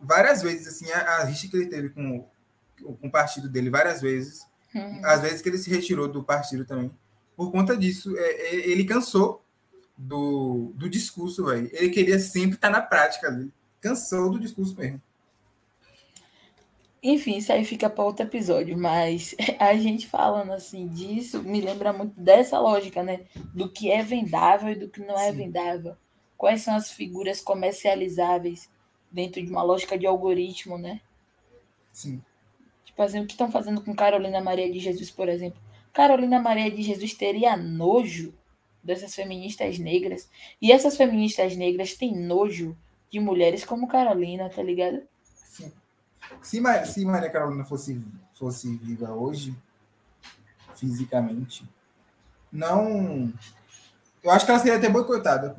várias vezes assim, a, a rixa que ele teve com, com o partido dele, várias vezes. Uhum. Às vezes que ele se retirou do partido também. Por conta disso, é, é, ele cansou do, do discurso, velho. Ele queria sempre estar na prática ali. Cansou do discurso mesmo. Enfim, isso aí fica para outro episódio, mas a gente falando assim disso me lembra muito dessa lógica, né? Do que é vendável e do que não é Sim. vendável. Quais são as figuras comercializáveis dentro de uma lógica de algoritmo, né? Sim. Assim, o que estão fazendo com Carolina Maria de Jesus, por exemplo? Carolina Maria de Jesus teria nojo dessas feministas negras. E essas feministas negras têm nojo de mulheres como Carolina, tá ligado? Sim. Se, se Maria Carolina fosse, fosse viva hoje, fisicamente, não. Eu acho que ela seria até boicotada.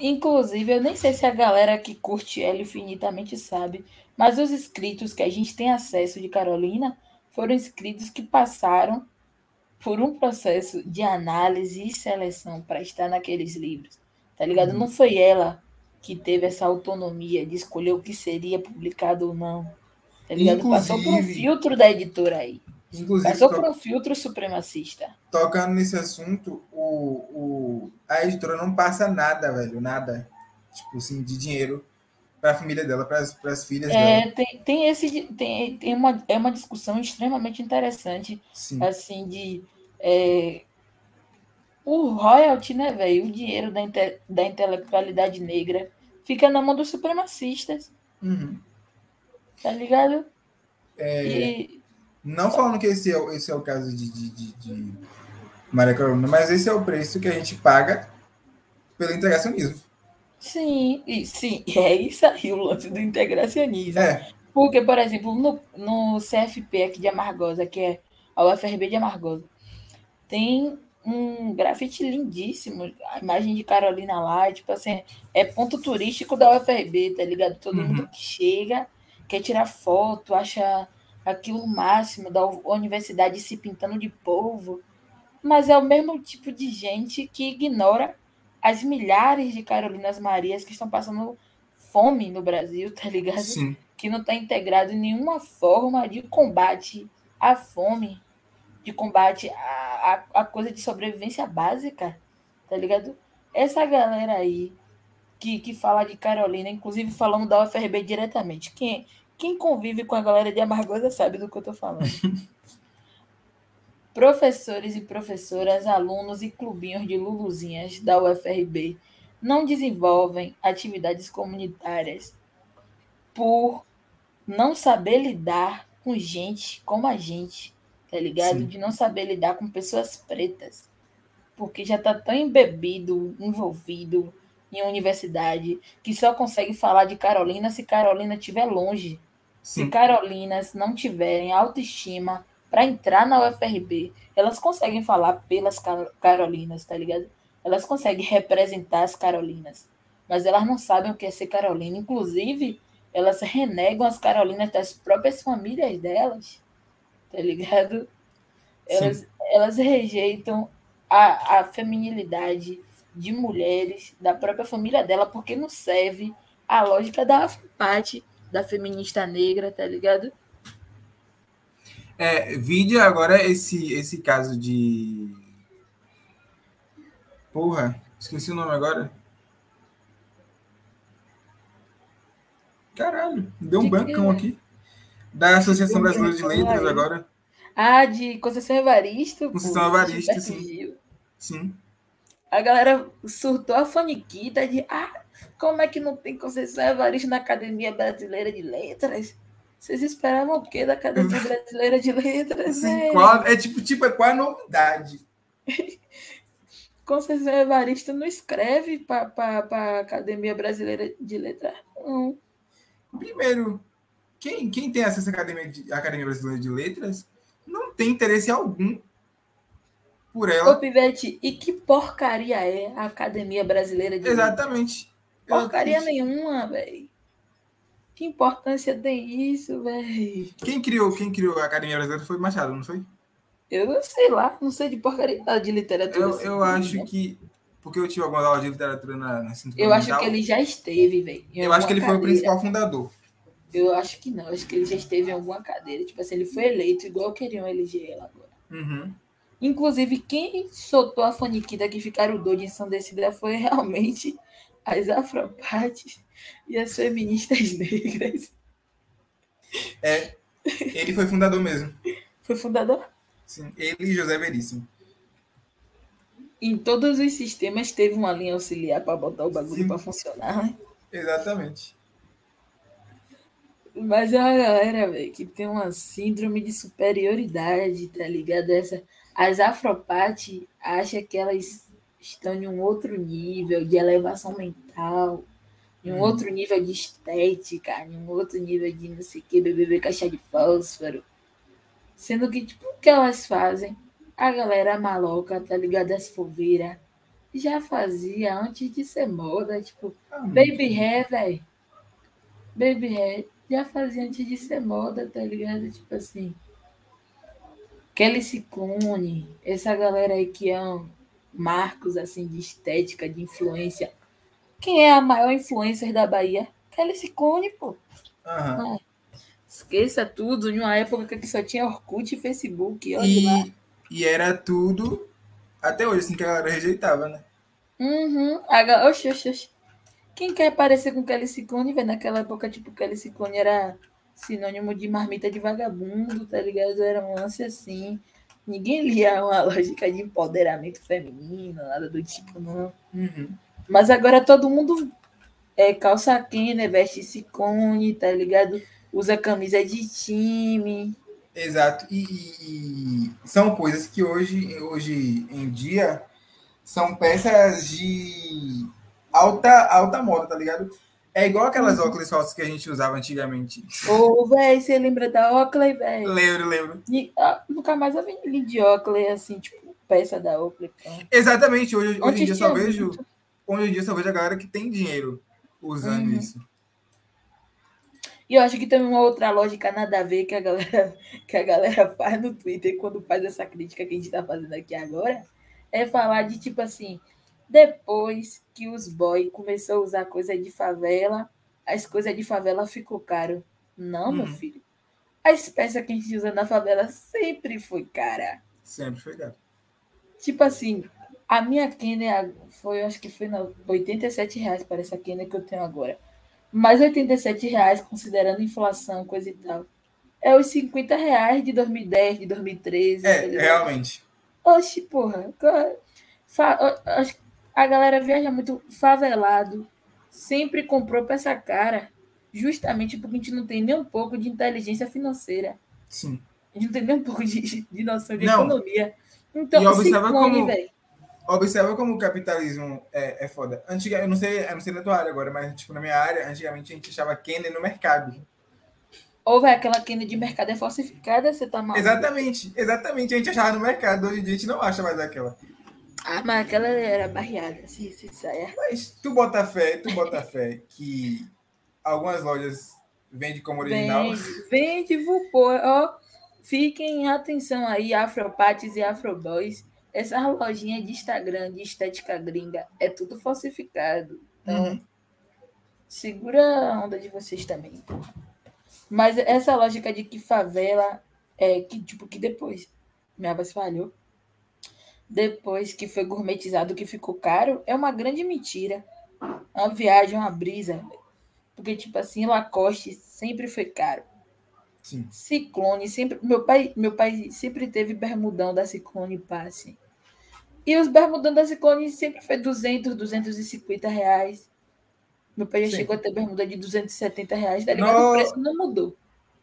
Inclusive, eu nem sei se a galera que curte ela infinitamente sabe, mas os escritos que a gente tem acesso de Carolina foram escritos que passaram por um processo de análise e seleção para estar naqueles livros. Tá ligado? Uhum. Não foi ela que teve essa autonomia de escolher o que seria publicado ou não. Tá ligado? Inclusive, Passou por um filtro da editora aí. Inclusive, Passou por um filtro supremacista. Tocando nesse assunto, o, o, a editora não passa nada, velho, nada. Tipo assim, de dinheiro para a família dela, para as filhas é, dela. Tem, tem esse tem, tem uma, é uma discussão extremamente interessante, Sim. assim, de é, o royalty, né, velho? O dinheiro da, inte, da intelectualidade negra fica na mão dos supremacistas. Uhum. Tá ligado? É, e... Não falando que esse é, esse é o caso de, de, de, de Maria Carolina, mas esse é o preço que a gente paga pelo integracionismo. Sim, e, sim, é isso aí o lance do integracionismo. É. Porque, por exemplo, no, no CFP aqui de Amargosa, que é a UFRB de Amargosa, tem um grafite lindíssimo, a imagem de Carolina lá, tipo assim, é ponto turístico da UFRB, tá ligado? Todo uhum. mundo que chega quer tirar foto, acha aquilo o máximo da universidade se pintando de polvo, mas é o mesmo tipo de gente que ignora as milhares de Carolinas Marias que estão passando fome no Brasil, tá ligado? Sim. Que não está integrado em nenhuma forma de combate à fome de combate a, a, a coisa de sobrevivência básica, tá ligado? Essa galera aí que, que fala de Carolina, inclusive falando da UFRB diretamente. Quem, quem convive com a galera de Amargosa sabe do que eu tô falando. Professores e professoras, alunos e clubinhos de luluzinhas da UFRB não desenvolvem atividades comunitárias por não saber lidar com gente como a gente, tá ligado? Sim. De não saber lidar com pessoas pretas, porque já tá tão embebido, envolvido em universidade, que só consegue falar de Carolina se Carolina estiver longe. Se Carolinas não tiverem autoestima para entrar na UFRB, elas conseguem falar pelas Carolinas, tá ligado? Elas conseguem representar as Carolinas. mas elas não sabem o que é ser Carolina. Inclusive, elas renegam as Carolinas das próprias famílias delas, tá ligado? Elas, elas rejeitam a, a feminilidade de mulheres da própria família dela, porque não serve a lógica da parte da feminista negra, tá ligado? É, vídeo agora esse, esse caso de. Porra, esqueci o nome agora. Caralho, deu um de bancão que... aqui. Da Associação Brasileira de Letras agora. Ah, de Conceição Evaristo. Conceição Evaristo, sim. Sim. A galera surtou a faniquita de ah, como é que não tem Conceição Evaristo na Academia Brasileira de Letras? Vocês esperavam o quê da Academia Brasileira de Letras? Sim, é tipo, tipo, é qual a novidade? Conceição Evaristo não escreve para a Academia Brasileira de Letras, não. Primeiro, quem, quem tem acesso à Academia, de, Academia Brasileira de Letras não tem interesse algum por ela. Ô, Pivete, e que porcaria é a Academia Brasileira de Exatamente. Letras? Porcaria nenhuma, velho. Que importância tem isso, velho? Quem criou, quem criou a Academia Brasileira foi Machado, não foi? Eu não sei lá, não sei de porcaria de literatura. Eu, assim, eu acho né? que. Porque eu tive algumas aulas de literatura na, na Eu acho que ele já esteve, velho. Eu acho que ele cadeira. foi o principal fundador. Eu acho que não, acho que ele já esteve em alguma cadeira. Tipo assim, ele foi eleito igual queriam eleger ela agora. Uhum. Inclusive, quem soltou a faniquita que ficaram doidos ensandecida foi realmente as afropates e as feministas negras. É, ele foi fundador mesmo. Foi fundador? Sim, ele e José Veríssimo. Em todos os sistemas teve uma linha auxiliar para botar o bagulho para funcionar. Né? Exatamente. Mas é uma galera, velho, que tem uma síndrome de superioridade, tá ligado? Essa, as afropate acham que elas estão em um outro nível de elevação mental, em um hum. outro nível de estética, em um outro nível de não sei o que, beber caixa de fósforo. Sendo que, tipo, o que elas fazem? A galera maloca, tá ligado? As foveiras, já fazia antes de ser moda, tipo, ah, baby hair, velho. Baby hair já fazia antes de ser moda, tá ligado? Tipo assim. Kelly Ciclone, essa galera aí que um marcos assim de estética, de influência. Quem é a maior influencer da Bahia? Kelly Ciclone, pô. Uhum. esqueça tudo, em uma época que só tinha Orkut e Facebook. E, e, era tudo, até hoje, assim, que a galera rejeitava, né? Uhum. Oxi, oxi, oxi. Quem quer parecer com Kelly Ciclone, velho? Naquela época, tipo, Kelly Ciclone era sinônimo de marmita de vagabundo, tá ligado? Era um lance assim. Ninguém lia uma lógica de empoderamento feminino, nada do tipo, não. Uhum. Mas agora todo mundo é calça quente, veste sicone, tá ligado? Usa camisa de time. Exato. E, e, são coisas que hoje, hoje em dia são peças de alta, alta moda, tá ligado? É igual aquelas uhum. óculos falsos que a gente usava antigamente. Ô, velho, você lembra da Oakley, velho? Lembro, lembro. E, ah, nunca mais eu vi de Oakley, assim, tipo, peça da Oakley. Então. Exatamente, hoje, hoje em dia só vejo. Muito. Hoje em dia só vejo a galera que tem dinheiro usando uhum. isso. E eu acho que tem uma outra lógica nada a ver que a galera, que a galera faz no Twitter quando faz essa crítica que a gente está fazendo aqui agora. É falar de tipo assim, depois que os boy começou a usar coisa de favela, as coisas de favela ficou caro. Não, meu hum. filho. As peças que a gente usa na favela sempre foi cara. Sempre foi caro. Tipo assim, a minha Kenner foi, acho que foi 87 reais para essa Kenner que eu tenho agora. Mais 87 reais, considerando inflação, coisa e tal. É os 50 reais de 2010, de 2013. É, realmente. Oxi, porra. Acho a galera viaja muito favelado, sempre comprou peça cara, justamente porque a gente não tem nem um pouco de inteligência financeira. Sim. A gente não tem nem um pouco de, de noção de não. economia. Então, e observa come, como, observa como o capitalismo é, é foda. Antiga, eu não sei, eu não sei na tua área agora, mas tipo, na minha área, antigamente a gente achava Kenner no mercado. Ou vai aquela Kenner de mercado é falsificada, você tá mal. Exatamente, exatamente. A gente achava no mercado, hoje em dia a gente não acha mais aquela. Ah, mas aquela era barreada, se, se saia. Mas tu bota fé, tu bota fé que algumas lojas vendem como original. Vende, vende, ó. Fiquem atenção aí, Afropates e Afroboys. Essa lojinha de Instagram, de estética gringa, é tudo falsificado. Então, Uhum. segura a onda de vocês também. Mas essa lógica de que favela é que, tipo, que depois minha voz falhou. Depois que foi gourmetizado, que ficou caro, é uma grande mentira. Uma viagem, uma brisa. Porque, tipo assim, Lacoste sempre foi caro. Sim. Ciclone, sempre. Meu pai, meu pai sempre teve bermudão da Ciclone Passe. E os bermudão da Ciclone sempre foi 200, 250 reais. Meu pai já Sim. chegou a ter bermuda de 270 reais, tá ligado? No- O preço não mudou.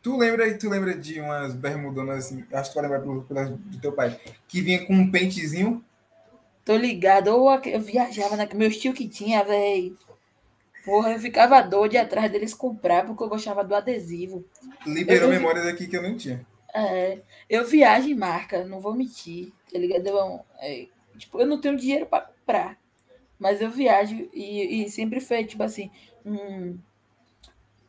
Tu lembra, tu lembra de umas bermudonas assim, acho que tu vai lembrar pelo- pelas do teu pai, que vinha com um pentezinho? Tô ligado. Ou eu viajava na. Meus tio que tinha, velho. Porra, eu ficava doido atrás deles comprar, porque eu gostava do adesivo. Liberou Eu- eu- memórias aqui que eu não tinha. É, eu viajo em marca, não vou mentir, tá ligado? Eu, é, tipo, eu não tenho dinheiro para comprar, mas eu viajo e, e sempre foi, tipo assim, um,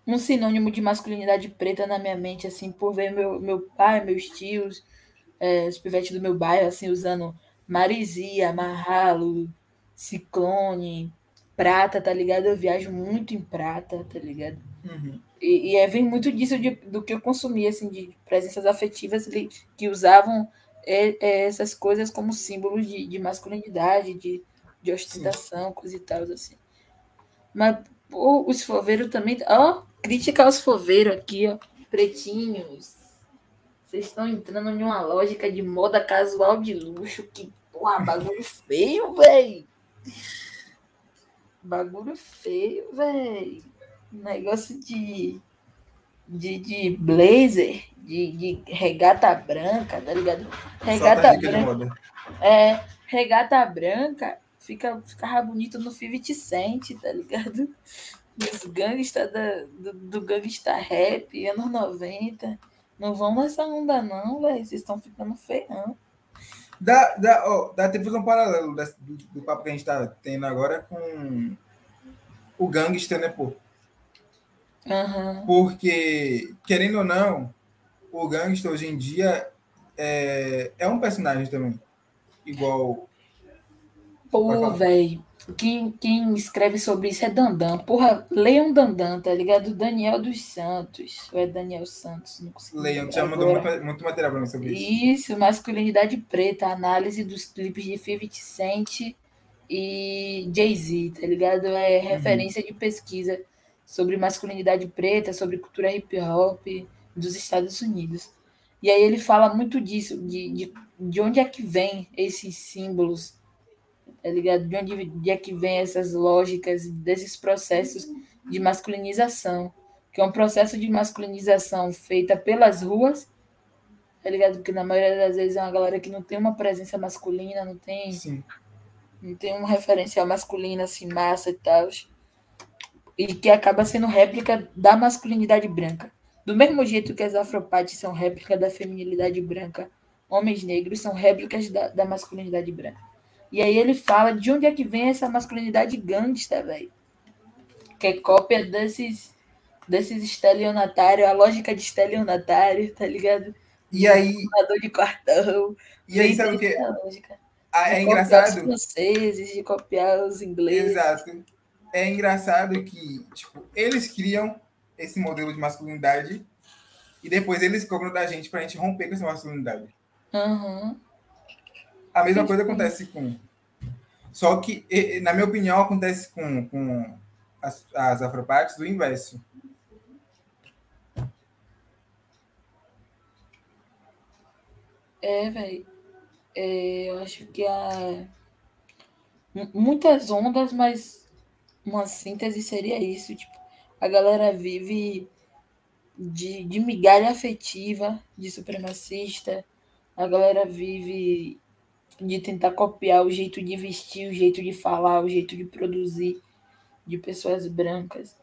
um sinônimo de masculinidade preta na minha mente, assim, por ver meu, meu pai, meus tios, é, os pivetes do meu bairro, assim, usando marisia, marralo, ciclone, prata, tá ligado? Eu viajo muito em prata, tá ligado? Uhum. E, e é, vem muito disso de- do que eu consumi, assim, de presenças afetivas que usavam é, é, essas coisas como símbolos de, de masculinidade, de, de ostentação, coisa e tal, assim. Mas os foveiros também. Ó, crítica aos foveiros aqui, ó. Pretinhos. Vocês estão entrando em uma lógica de moda casual de luxo. Que, porra, bagulho feio, véi. Bagulho feio, véi. Negócio de. De, de blazer, de, de regata branca, tá ligado? Regata branca. É, regata branca fica, ficava bonito no 50 Cent, tá ligado? Nos gangsta da, do, do gangsta rap, anos 90. Não vão nessa onda, não, velho. Vocês estão ficando feião. Dá, dá, ó, dá até fazer um paralelo desse- do, do papo que a gente tá tendo agora com o gangster, né, pô? Aham. Porque, querendo ou não, o gangster hoje em dia é, é um personagem também. Igual. Pô, velho. Quem, quem escreve sobre isso é Dandan. Porra, leiam Dandan, tá ligado? Daniel dos Santos. Ou é Daniel Santos? Não consigo lembrar já mandou muito, muito material pra mim sobre isso. Isso, masculinidade preta, análise dos clipes de 50 Cent e Jay-Z, tá ligado? É referência de pesquisa sobre masculinidade preta, sobre cultura hip hop dos Estados Unidos. E aí ele fala muito disso, de, de, de onde é que vem esses símbolos, tá ligado? De onde de é que vem essas lógicas, desses processos de masculinização, que é um processo de masculinização feita pelas ruas tá ligado? Porque na maioria das vezes é uma galera que não tem uma presença masculina, não tem, Sim. não tem um referencial masculino assim, massa e tal. E que acaba sendo réplica da masculinidade branca. Do mesmo jeito que as afropates são réplica da feminilidade branca, homens negros são réplicas da, da masculinidade branca. E aí ele fala de onde é que vem essa masculinidade gangsta, velho. Que é cópia desses, desses estelionatários, a lógica de estelionatário, tá ligado? E aí, Tomador de quartão. e aí sabe o que? Ah, É copiar Os engraçado. franceses, de copiar os ingleses. Exato. É engraçado que, tipo, eles criam esse modelo de masculinidade e depois eles cobram da gente pra gente romper com essa masculinidade. Aham. A mesma coisa acontece com. Só que, na minha opinião, acontece com, com as, as afropates do inverso. É, velho. É, eu acho que há mu- muitas ondas, mas uma síntese seria isso. Tipo, a galera vive de, de migalha afetiva, de supremacista. A galera vive de tentar copiar o jeito de vestir, o jeito de falar, o jeito de produzir de pessoas brancas.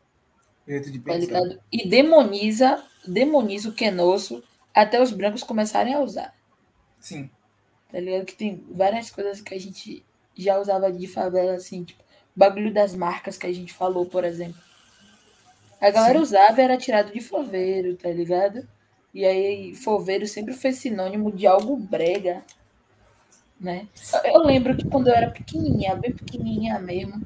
Jeito de tá pensar. ligado? E demoniza, demoniza o que é nosso até os brancos começarem a usar. Sim. Tá ligado? Que tem várias coisas que a gente já usava de favela, assim, tipo, bagulho das marcas que a gente falou, por exemplo. A galera Sim. usava era tirado de foveiro, tá ligado? E aí, foveiro sempre foi sinônimo de algo brega, né? Eu lembro que quando eu era pequenininha, bem pequenininha mesmo,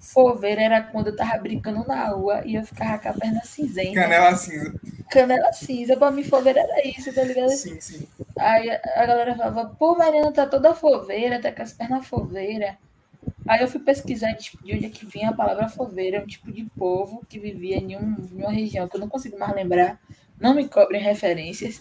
foveiro era quando eu tava brincando na rua e eu ficava com a perna cinzenta. Canela cinza. Canela cinza, pra mim foveiro era isso, tá ligado? Sim, sim. Aí a galera falava, pô, Mariana tá toda foveira, tá com as pernas foveira. Aí eu fui pesquisar de onde é que vinha a palavra foveira, um tipo de povo que vivia em, um, em uma região que eu não consigo mais lembrar, não me cobrem referências,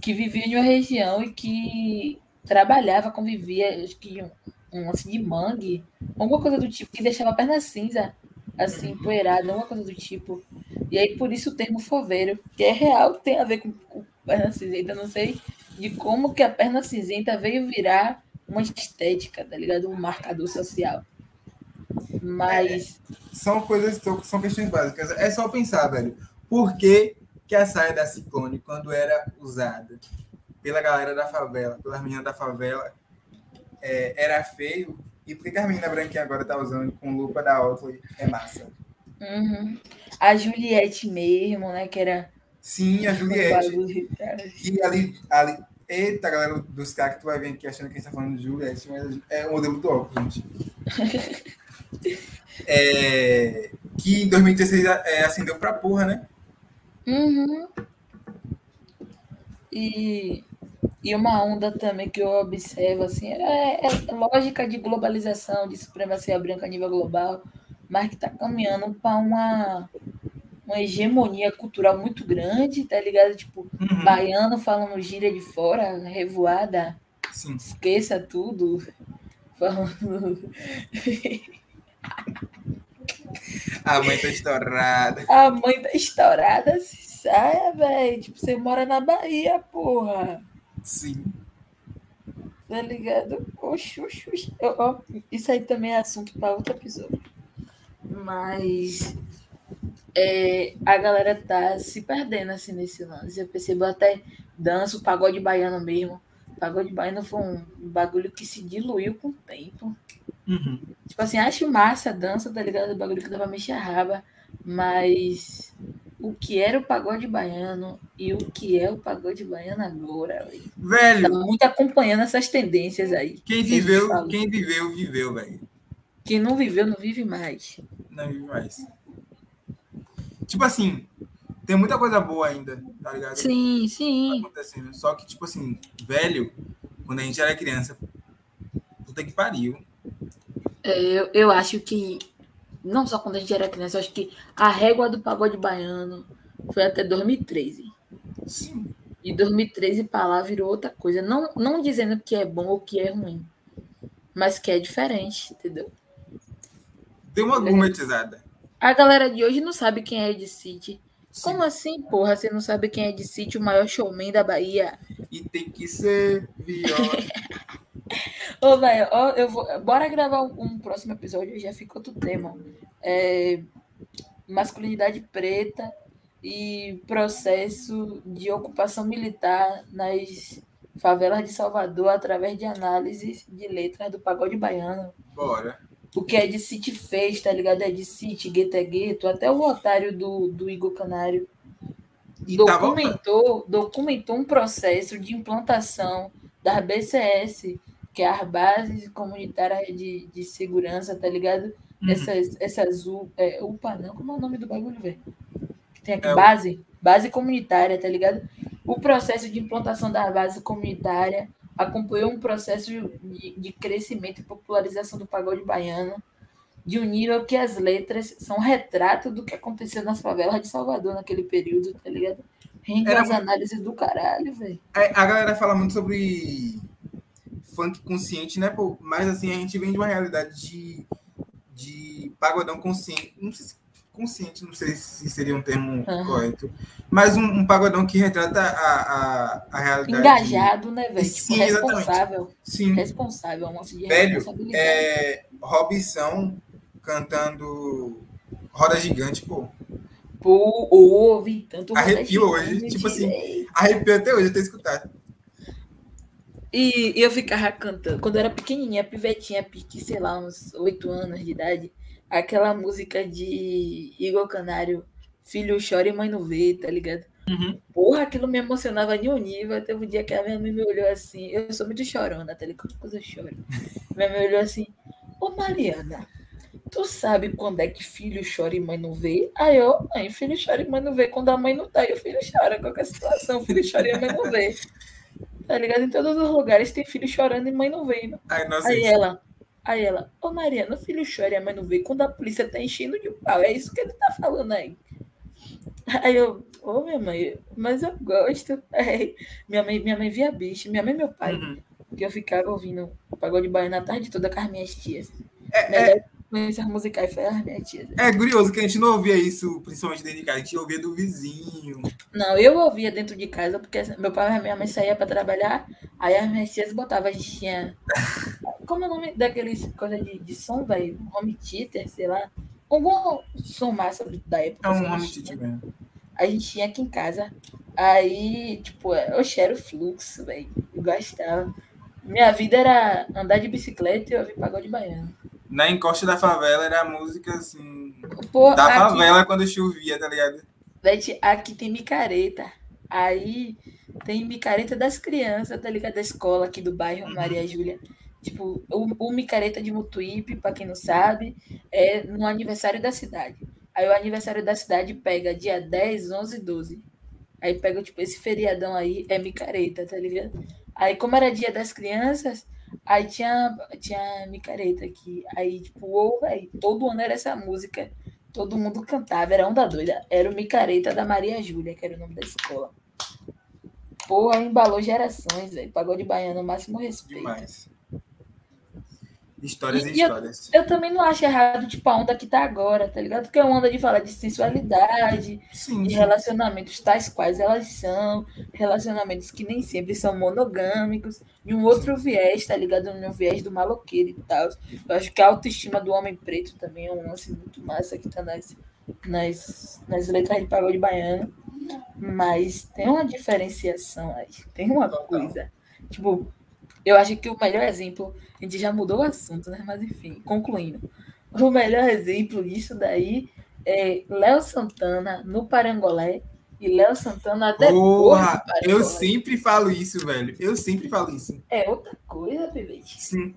que vivia em uma região e que trabalhava, convivia, acho que um, um assim de mangue, alguma coisa do tipo, que deixava a perna cinza, assim, poeirada, alguma coisa do tipo. E aí, por isso o termo foveiro, que é real, tem a ver com, com perna cinzenta, não sei de como que a perna cinzenta veio virar uma estética, tá ligado? Um marcador social. Mas. É, são coisas, são questões básicas. É só pensar, velho. Por que, que a saia da Ciclone, quando era usada pela galera da favela, pelas meninas da favela, é, era feio? E por que a menina branquinha agora tá usando com lupa da Oakley? É massa. Uhum. A Juliette mesmo, né? Que era. Sim, a Juliette. E ali, ali, Eita, galera dos caras que tu vai vir aqui achando que a gente tá falando de Juliette, mas é um modelo do óculos, gente. é, que em 2016 é, acendeu pra porra, né? Uhum. E, e uma onda também que eu observo, assim, é, é lógica de globalização, de supremacia branca a nível global, mas que tá caminhando para uma uma hegemonia cultural muito grande, tá ligado? Tipo, uhum. baiano falando gíria de fora, revoada, Sim. esqueça tudo. Falando. A mãe tá estourada. A mãe tá estourada, se saia, velho. Tipo, você mora na Bahia, porra. Sim. Tá ligado? Oxi, oxi, oxi. Isso aí também é assunto para outro episódio. Mas é, a galera tá se perdendo assim nesse lance. Eu percebo até dança, o pagode baiano mesmo. O pagode baiano foi um bagulho que se diluiu com o tempo. Uhum. Tipo assim, acho massa a dança, tá ligado? O bagulho que dava mexer a raba. Mas o que era o pagode baiano e o que é o pagode baiano agora, velho. Velho. Tá muito acompanhando essas tendências aí. Quem viveu, quem viveu, viveu, velho. Quem não viveu, não vive mais. Não vive mais. Tipo assim, tem muita coisa boa ainda, tá ligado? Sim, sim. Tá acontecendo. Só que, tipo assim, velho, quando a gente era criança, puta que pariu. É, eu, eu acho que, não só quando a gente era criança, acho que a régua do pagode baiano foi até 2013. Sim. E 2013 para lá virou outra coisa. Não, não dizendo que é bom ou que é ruim, mas que é diferente, entendeu? Deu uma gourmetizada. A galera de hoje não sabe quem é Ed City. Como assim, porra? Você não sabe quem é Ed City, o maior showman da Bahia? E tem que ser viola. Ô, velho, eu vou. Bora gravar um, um, próximo episódio, já ficou outro tema. É, masculinidade preta e processo de ocupação militar nas favelas de Salvador através de análises de letras do pagode baiano. Bora o que é de City fez, tá ligado? É de City, Gueto é Gueto, até o otário do, do Igor Canário e documentou, tava... documentou um processo de implantação da BCS, que é a Bases Comunitárias de, de Segurança, tá ligado? Uhum. Essas, essas é, UPA, não, como é o nome do bagulho, velho? Tem aqui, é base, base comunitária, tá ligado? O processo de implantação da base comunitária acompanhou um processo de, de crescimento e popularização do pagode baiano, de um nível que as letras são retrato do que aconteceu nas favelas de Salvador naquele período, tá ligado? Rende Era... as análises do caralho, velho. A galera fala muito sobre funk consciente, né, pô? Mas assim, a gente vem de uma realidade de, de pagodão consciente. Não sei se consciente, não sei se seria um termo uhum. correto, mas um, um, pagodão que retrata a, a, a realidade. Engajado, né, velho? Tipo, responsável. Sim. Responsável, uma de Velho, é, Robson cantando Roda Gigante, pô. Pô, ouve tanto Arrepio hoje, tipo assim, arrepio até hoje ter escutado. E, e eu ficava cantando. Quando eu era pequenininha, pivetinha, pique, sei lá, uns oito anos de idade, aquela música de Igor Canário, Filho chora e mãe não vê, tá ligado? Uhum. Porra, aquilo me emocionava de um nível. Teve um dia que a minha mãe me olhou assim. Eu sou muito chorona, tá ligado? Qualquer coisa eu choro. Minha mãe me olhou assim: Ô Mariana, tu sabe quando é que filho chora e mãe não vê? Aí eu, mãe, filho chora e mãe não vê. Quando a mãe não tá, e o filho chora. Qualquer situação, filho chora e a mãe não vê. Tá ligado? Em todos os lugares tem filho chorando e mãe não vendo. Aí, nossa, Aí isso. ela, aí ela, ô Mariana, o filho chora e a mãe não vê quando a polícia tá enchendo de pau. É isso que ele tá falando aí. Aí eu, ô minha mãe, mas eu gosto. Aí, minha mãe, minha mãe via bicho, minha mãe e meu pai, Uhum. que eu ficava ouvindo pagode baiano a tarde toda com as minhas tias. É, Melhor influência musical foi as minhas tias. é curioso que a gente não ouvia isso, principalmente dentro de casa, a gente ouvia do vizinho. Não, eu ouvia dentro de casa, porque meu pai e minha mãe saíam para trabalhar, aí as minhas tias botavam, a gente tinha. Como é o nome daqueles coisa de, de som, velho? Home theater, sei lá. Algum som massa da época. É um assim, home theater mesmo. A gente tinha aqui em casa. Aí, tipo, eu cheiro fluxo, velho. Eu gostava. Minha vida era andar de bicicleta e ouvir pagode baiano. Na encosta da favela era a música assim. Pô, Da aqui, favela quando chovia, tá ligado? Gente, aqui tem micareta. Aí tem micareta das crianças, tá ligado? Da escola aqui do bairro Uhum. Maria Júlia. Tipo, o, o micareta de Mutuípe, pra quem não sabe, é no aniversário da cidade. Aí o aniversário da cidade pega dia 10, 11 e 12. Aí pega, tipo, esse feriadão aí, é micareta, tá ligado? Aí, como era dia das crianças, aí tinha, tinha micareta aqui. Aí, tipo, ou, véi, todo ano era essa música. Todo mundo cantava, era onda doida. Era o micareta da Maria Júlia, que era o nome da escola. Porra, embalou gerações, velho. Pagode baiano, máximo respeito. Demais. Histórias e, E- e eu- histórias. Eu também não acho errado, tipo, a onda que tá agora, tá ligado? Porque é uma onda de falar de sensualidade, Sim, de sim. relacionamentos tais quais elas são, relacionamentos que nem sempre são monogâmicos, de um outro viés, tá ligado? Um viés do maloqueiro e tal. Eu acho que a autoestima do homem preto também é um lance muito massa que tá nas, nas, nas letras de pagode baiano. Mas tem uma diferenciação aí, tem uma coisa. Tipo, eu acho que o melhor exemplo, a gente já mudou o assunto, né? Mas enfim, concluindo. O melhor exemplo disso daí é Léo Santana no Parangolé e Léo Santana depois Porra, eu sempre falo isso, velho. Eu sempre falo isso. É outra coisa, Pivete. Sim.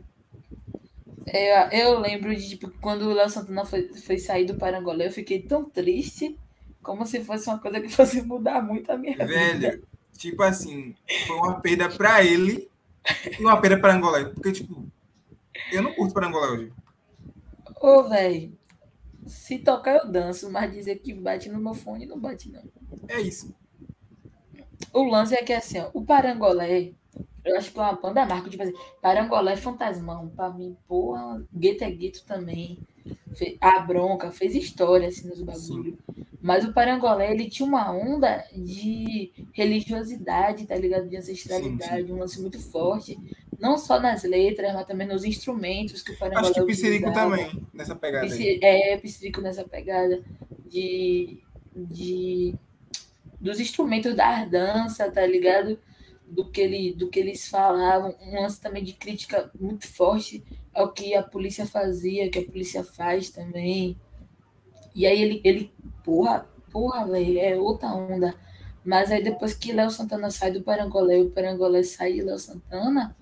É, eu lembro de tipo, quando o Léo Santana foi, foi sair do Parangolé, eu fiquei tão triste, como se fosse uma coisa que fosse mudar muito a minha vida. Velho, tipo assim, foi uma perda pra ele e uma perda pra Angola. Porque, tipo, eu não curto para Angola hoje. Ô, velho, se tocar eu danço, mas dizer que bate no meu fone não bate, não. É isso. O lance é que assim, ó, o Parangolé, eu acho que é uma banda marca, tipo assim, Parangolé é fantasmão, pra mim, porra, Gueto é Gueto também. A bronca fez história assim nos bagulhos. Mas o Parangolé, ele tinha uma onda de religiosidade, tá ligado? De ancestralidade, um lance muito forte. Não só nas letras, mas também nos instrumentos que o Parangolé Acho que Piscirico também, nessa pegada. Psi- É, Psirico nessa pegada de, de dos instrumentos da dança, tá ligado? Do que, ele, do que eles falavam, um lance também de crítica muito forte ao que a polícia fazia, que a polícia faz também. E aí ele, ele porra, porra, velho, é outra onda. Mas aí depois que Léo Santana sai do Parangolé e o Parangolé sai de Léo Santana,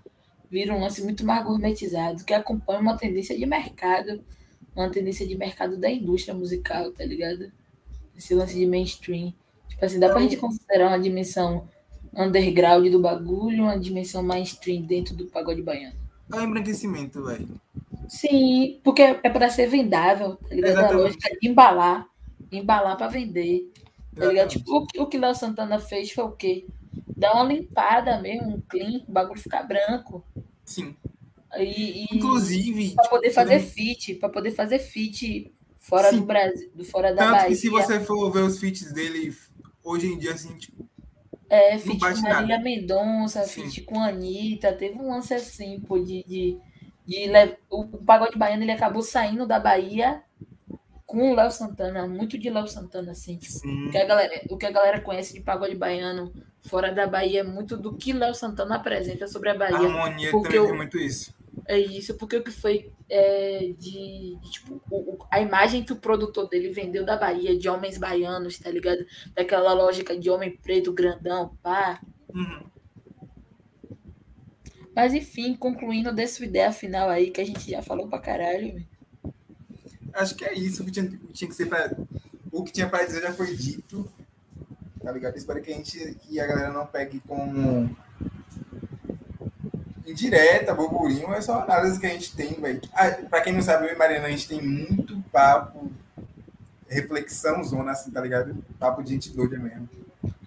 vira um lance muito mais gourmetizado, que acompanha uma tendência de mercado, uma tendência de mercado da indústria musical, tá ligado? Esse lance de mainstream. Tipo assim, dá pra gente considerar uma dimensão underground do bagulho, uma dimensão mainstream dentro do pagode baiano. É um embranquecimento, velho. Sim, porque é pra ser vendável, tá ligado? A Exatamente. lógica é embalar, embalar pra vender, tá ligado? Tipo, o que- o que Léo Santana fez foi o quê? Dar uma limpada mesmo, um clean, o bagulho ficar branco. Sim. E, e Inclusive, para poder tipo, fazer você feat, para poder fazer feat fora Sim. do Brasil, fora da Tanto Bahia. que se você for ver os feats dele hoje em dia, assim, tipo, É, bate com. Marília Mendonça, feat com Anitta, teve um lance assim, pô, de, de, de le- o, o pagode baiano ele acabou saindo da Bahia com o Léo Santana, muito de Léo Santana, assim, tipo, sim, o que a galera, o que a galera conhece de pagode baiano fora da Bahia é muito do que Léo Santana apresenta sobre a A Bahia. harmonia porque também tem muito isso. É isso, porque o que foi é, de, de, tipo, o- a imagem que o produtor dele vendeu da Bahia, de homens baianos, tá ligado? Daquela lógica de homem preto, grandão, pá. Uhum. Mas enfim, concluindo dessa ideia final aí, que a gente já falou pra caralho. Acho que é isso o que tinha, tinha que ser pra. O que tinha pra dizer já foi dito. Tá ligado? Espero que a gente que a galera não pegue como indireta, burburinho, é só análise que a gente tem, velho. Ah, pra quem não sabe, eu e Mariana, a gente tem muito papo, reflexão zona, assim, tá ligado? Papo de gente doida mesmo.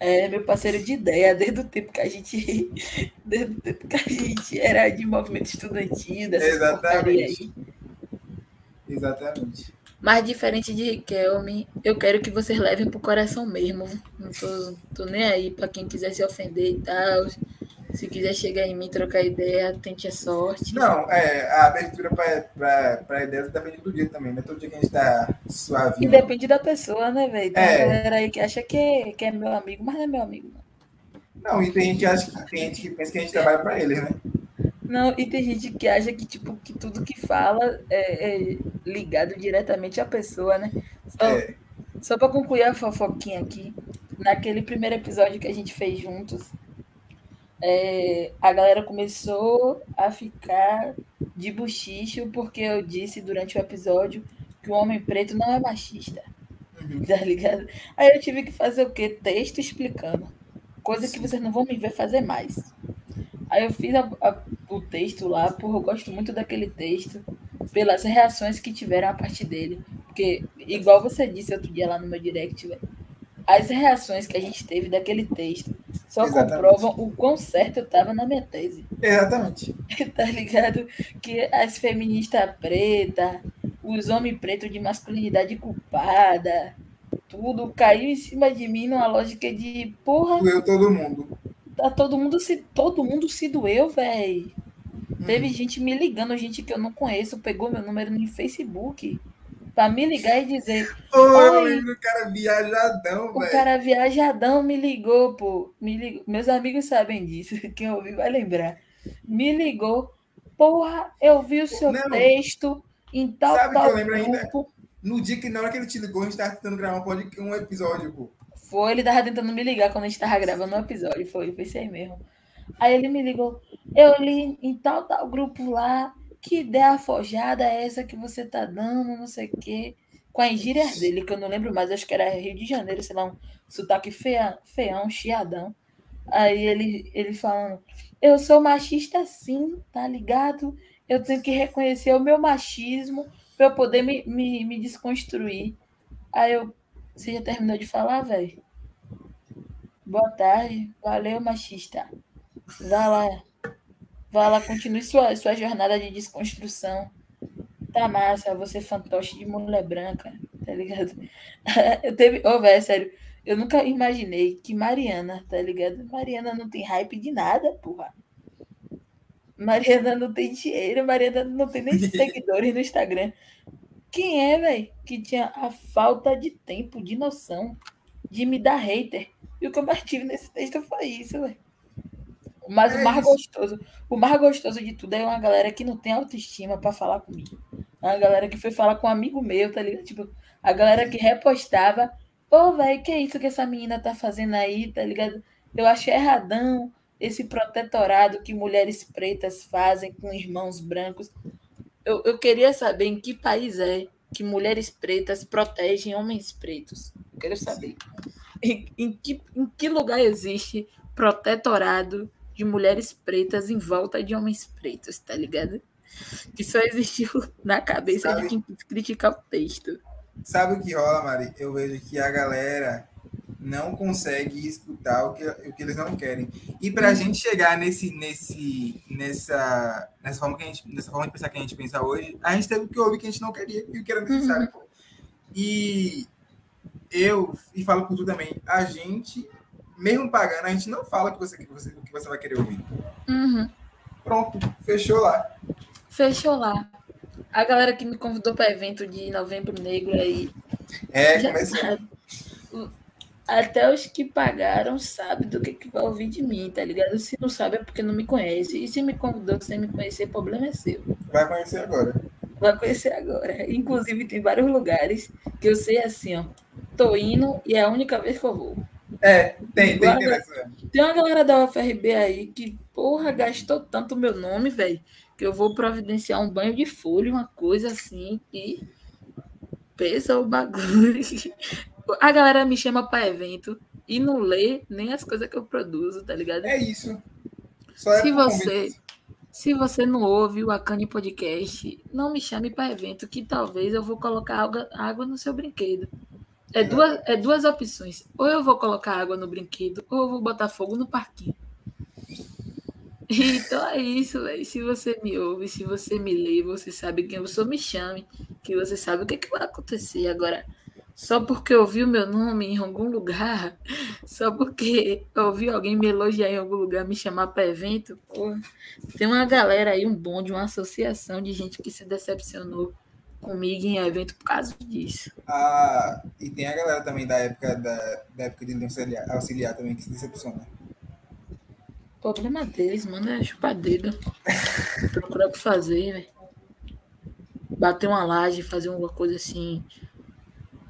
É meu parceiro de ideia, desde o tempo que a gente. Desde o tempo que a gente era de movimento estudantil, dessa porcaria aí. Exatamente. Exatamente. Mas diferente de Riquelme, eu quero que vocês levem pro coração mesmo. Não tô, tô nem aí pra quem quiser se ofender e tal. Se quiser chegar em mim, trocar ideia, tente a sorte. Não, é, a abertura pra ideias depende do dia também, né? Todo dia que a gente tá E suavinho. depende da pessoa, né, velho? Tem É. galera aí que acha que é, que é meu amigo, mas não é meu amigo, não. Não, e tem gente que acha que tem gente que pensa que a gente trabalha pra eles, né? Não, e tem gente que acha que, tipo, que tudo que fala é, é ligado diretamente à pessoa, né? Só, É. só pra concluir a fofoquinha aqui, naquele primeiro episódio que a gente fez juntos, é, a galera começou a ficar de buchicho porque eu disse durante o episódio que o homem preto não é machista, Uhum. tá ligado? Aí eu tive que fazer o quê? Texto explicando. Coisa que vocês não vão me ver fazer mais. Aí eu fiz a- a- o texto lá, porra, eu gosto muito daquele texto, pelas reações que tiveram a partir dele. Porque, igual você disse outro dia lá no meu direct, as reações que a gente teve daquele texto só Exatamente. comprovam o quão certo eu tava na minha tese. Exatamente. tá ligado? Que as feministas pretas, os homens pretos de masculinidade culpada, tudo caiu em cima de mim numa lógica de, porra, Doeu todo mundo. tá todo mundo se, todo mundo se doeu, velho. Uhum. Teve gente me ligando, gente que eu não conheço, pegou meu número no Facebook pra me ligar e dizer, Ô, Oi. do cara viajadão, o cara viajadão me ligou, pô. Me ligou. Meus amigos sabem disso, quem ouvir vai lembrar. Me ligou, porra, eu vi o seu Não. texto em tal, Sabe que tal eu lembro ainda? grupo. No dia que na hora que ele te ligou, a gente tava tentando gravar um, pod- um episódio, pô. Foi, ele tava tentando me ligar quando a gente tava gravando um episódio. Foi, foi isso aí mesmo. Aí ele me ligou. Eu li em tal, tal grupo lá. Que ideia afojada é essa que você tá dando? Não sei o quê. Com as gírias dele, que eu não lembro mais. Acho que era Rio de Janeiro, sei lá, um sotaque feia, feião, chiadão. Aí ele, ele falando: Eu sou machista sim, tá ligado? Eu tenho que reconhecer o meu machismo pra eu poder me, me, me desconstruir. Aí eu. Você já terminou de falar, velho? Boa tarde. Valeu, machista. Vá lá. Vá lá, continue sua, sua jornada de desconstrução. Tá massa, você fantoche de mulher branca, tá ligado? Eu teve. Ô, velho, sério. Eu nunca imaginei que Mariana, tá ligado? Mariana não tem hype de nada, porra. Mariana não tem dinheiro, Mariana não tem nem seguidores no Instagram. Quem é, velho, que tinha a falta de tempo, de noção, de me dar hater? E o que eu mais tive nesse texto foi isso, velho. Mas É o mais isso. gostoso, o mais gostoso de tudo é uma galera que não tem autoestima pra falar comigo. É uma galera que foi falar com um amigo meu, tá ligado? Tipo, a galera que repostava, ô, velho, que é isso que essa menina tá fazendo aí, tá ligado? Eu acho erradão esse protetorado que mulheres pretas fazem com irmãos brancos. Eu, eu queria saber em que país é que mulheres pretas protegem homens pretos. Eu quero saber. Em, em que, em que lugar existe protetorado de mulheres pretas em volta de homens pretos, tá ligado? Que só existiu na cabeça Sabe- de quem quis criticar o texto. Sabe o que rola, Mari? Eu vejo que a galera não consegue escutar o que, o que eles não querem. E pra gente chegar nesse, nesse, nessa, nessa, forma que a gente, nessa forma de pensar que a gente pensa hoje, a gente teve que ouvir que a gente não queria e o que era necessário. pô. E eu, e falo por tu também, a gente, mesmo pagando, a gente não fala que você, que você, que você vai querer ouvir. Uhum. Pronto, fechou lá. Fechou lá. A galera que me convidou para evento de Novembro Negro aí. É, começou. até os que pagaram sabem do que, que vai ouvir de mim, tá ligado? Se não sabe é porque não me conhece. E se me convidou sem me conhecer, o problema é seu. Vai conhecer agora. Vai conhecer agora. Inclusive, tem vários lugares que eu sei assim, ó. Tô indo e é a única vez que eu vou. É, tem, tem, tem, tem uma galera da UFRB aí que, porra, gastou tanto meu nome, velho, que eu vou providenciar um banho de folha, uma coisa assim, que pesa o bagulho. A galera me chama para evento e não lê nem as coisas que eu produzo, tá ligado? É isso. É se você se você não ouve o Acane Podcast, não me chame para evento que talvez eu vou colocar água, água no seu brinquedo. É duas, é duas opções. Ou eu vou colocar água no brinquedo, ou eu vou botar fogo no parquinho. Então é isso, velho. Se você me ouve, se você me lê, você sabe quem eu sou, me chame, que você sabe o que, que vai acontecer. Agora, só porque eu vi o meu nome em algum lugar, só porque eu ouvi alguém me elogiar em algum lugar, me chamar para evento, porra, tem uma galera aí, um bonde, uma associação de gente que se decepcionou comigo em evento por causa disso. Ah, e tem a galera também da época da, da época de auxiliar, auxiliar também que se decepciona. O problema deles, mano, é chupar dedo. Procurar o que fazer, velho. Bater uma laje, fazer alguma coisa assim.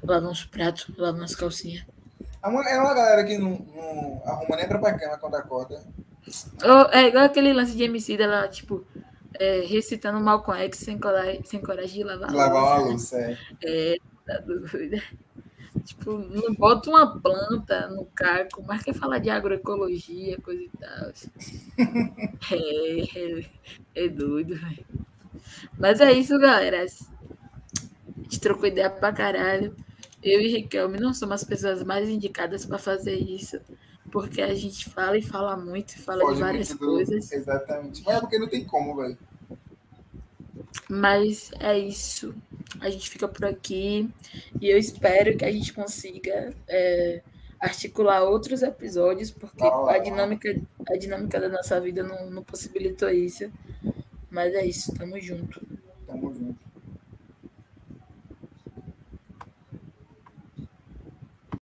Lavar uns pratos, lavar umas calcinhas. É uma, é uma galera que não, não arruma nem pra cama quando acorda. Oh, é igual aquele lance de MC dela, tipo, é, recitando Malcolm X sem coragem, sem coragem de lavar, lavar uma luz. É. é, tá doida. Tipo, não bota uma planta no caco, mas quer falar de agroecologia, coisa e tal. É, é, é doido, velho. Mas é isso, galera. A gente trocou ideia pra caralho. Eu e Riquelme não somos as pessoas mais indicadas para fazer isso. Porque a gente fala e fala muito, e fala de várias coisas. Exatamente. Mas é porque não tem como, velho. Mas é isso. A gente fica por aqui. E eu espero que a gente consiga é, articular outros episódios, porque a, dinâmica, a dinâmica da nossa vida não, não possibilitou isso. Mas é isso, tamo junto.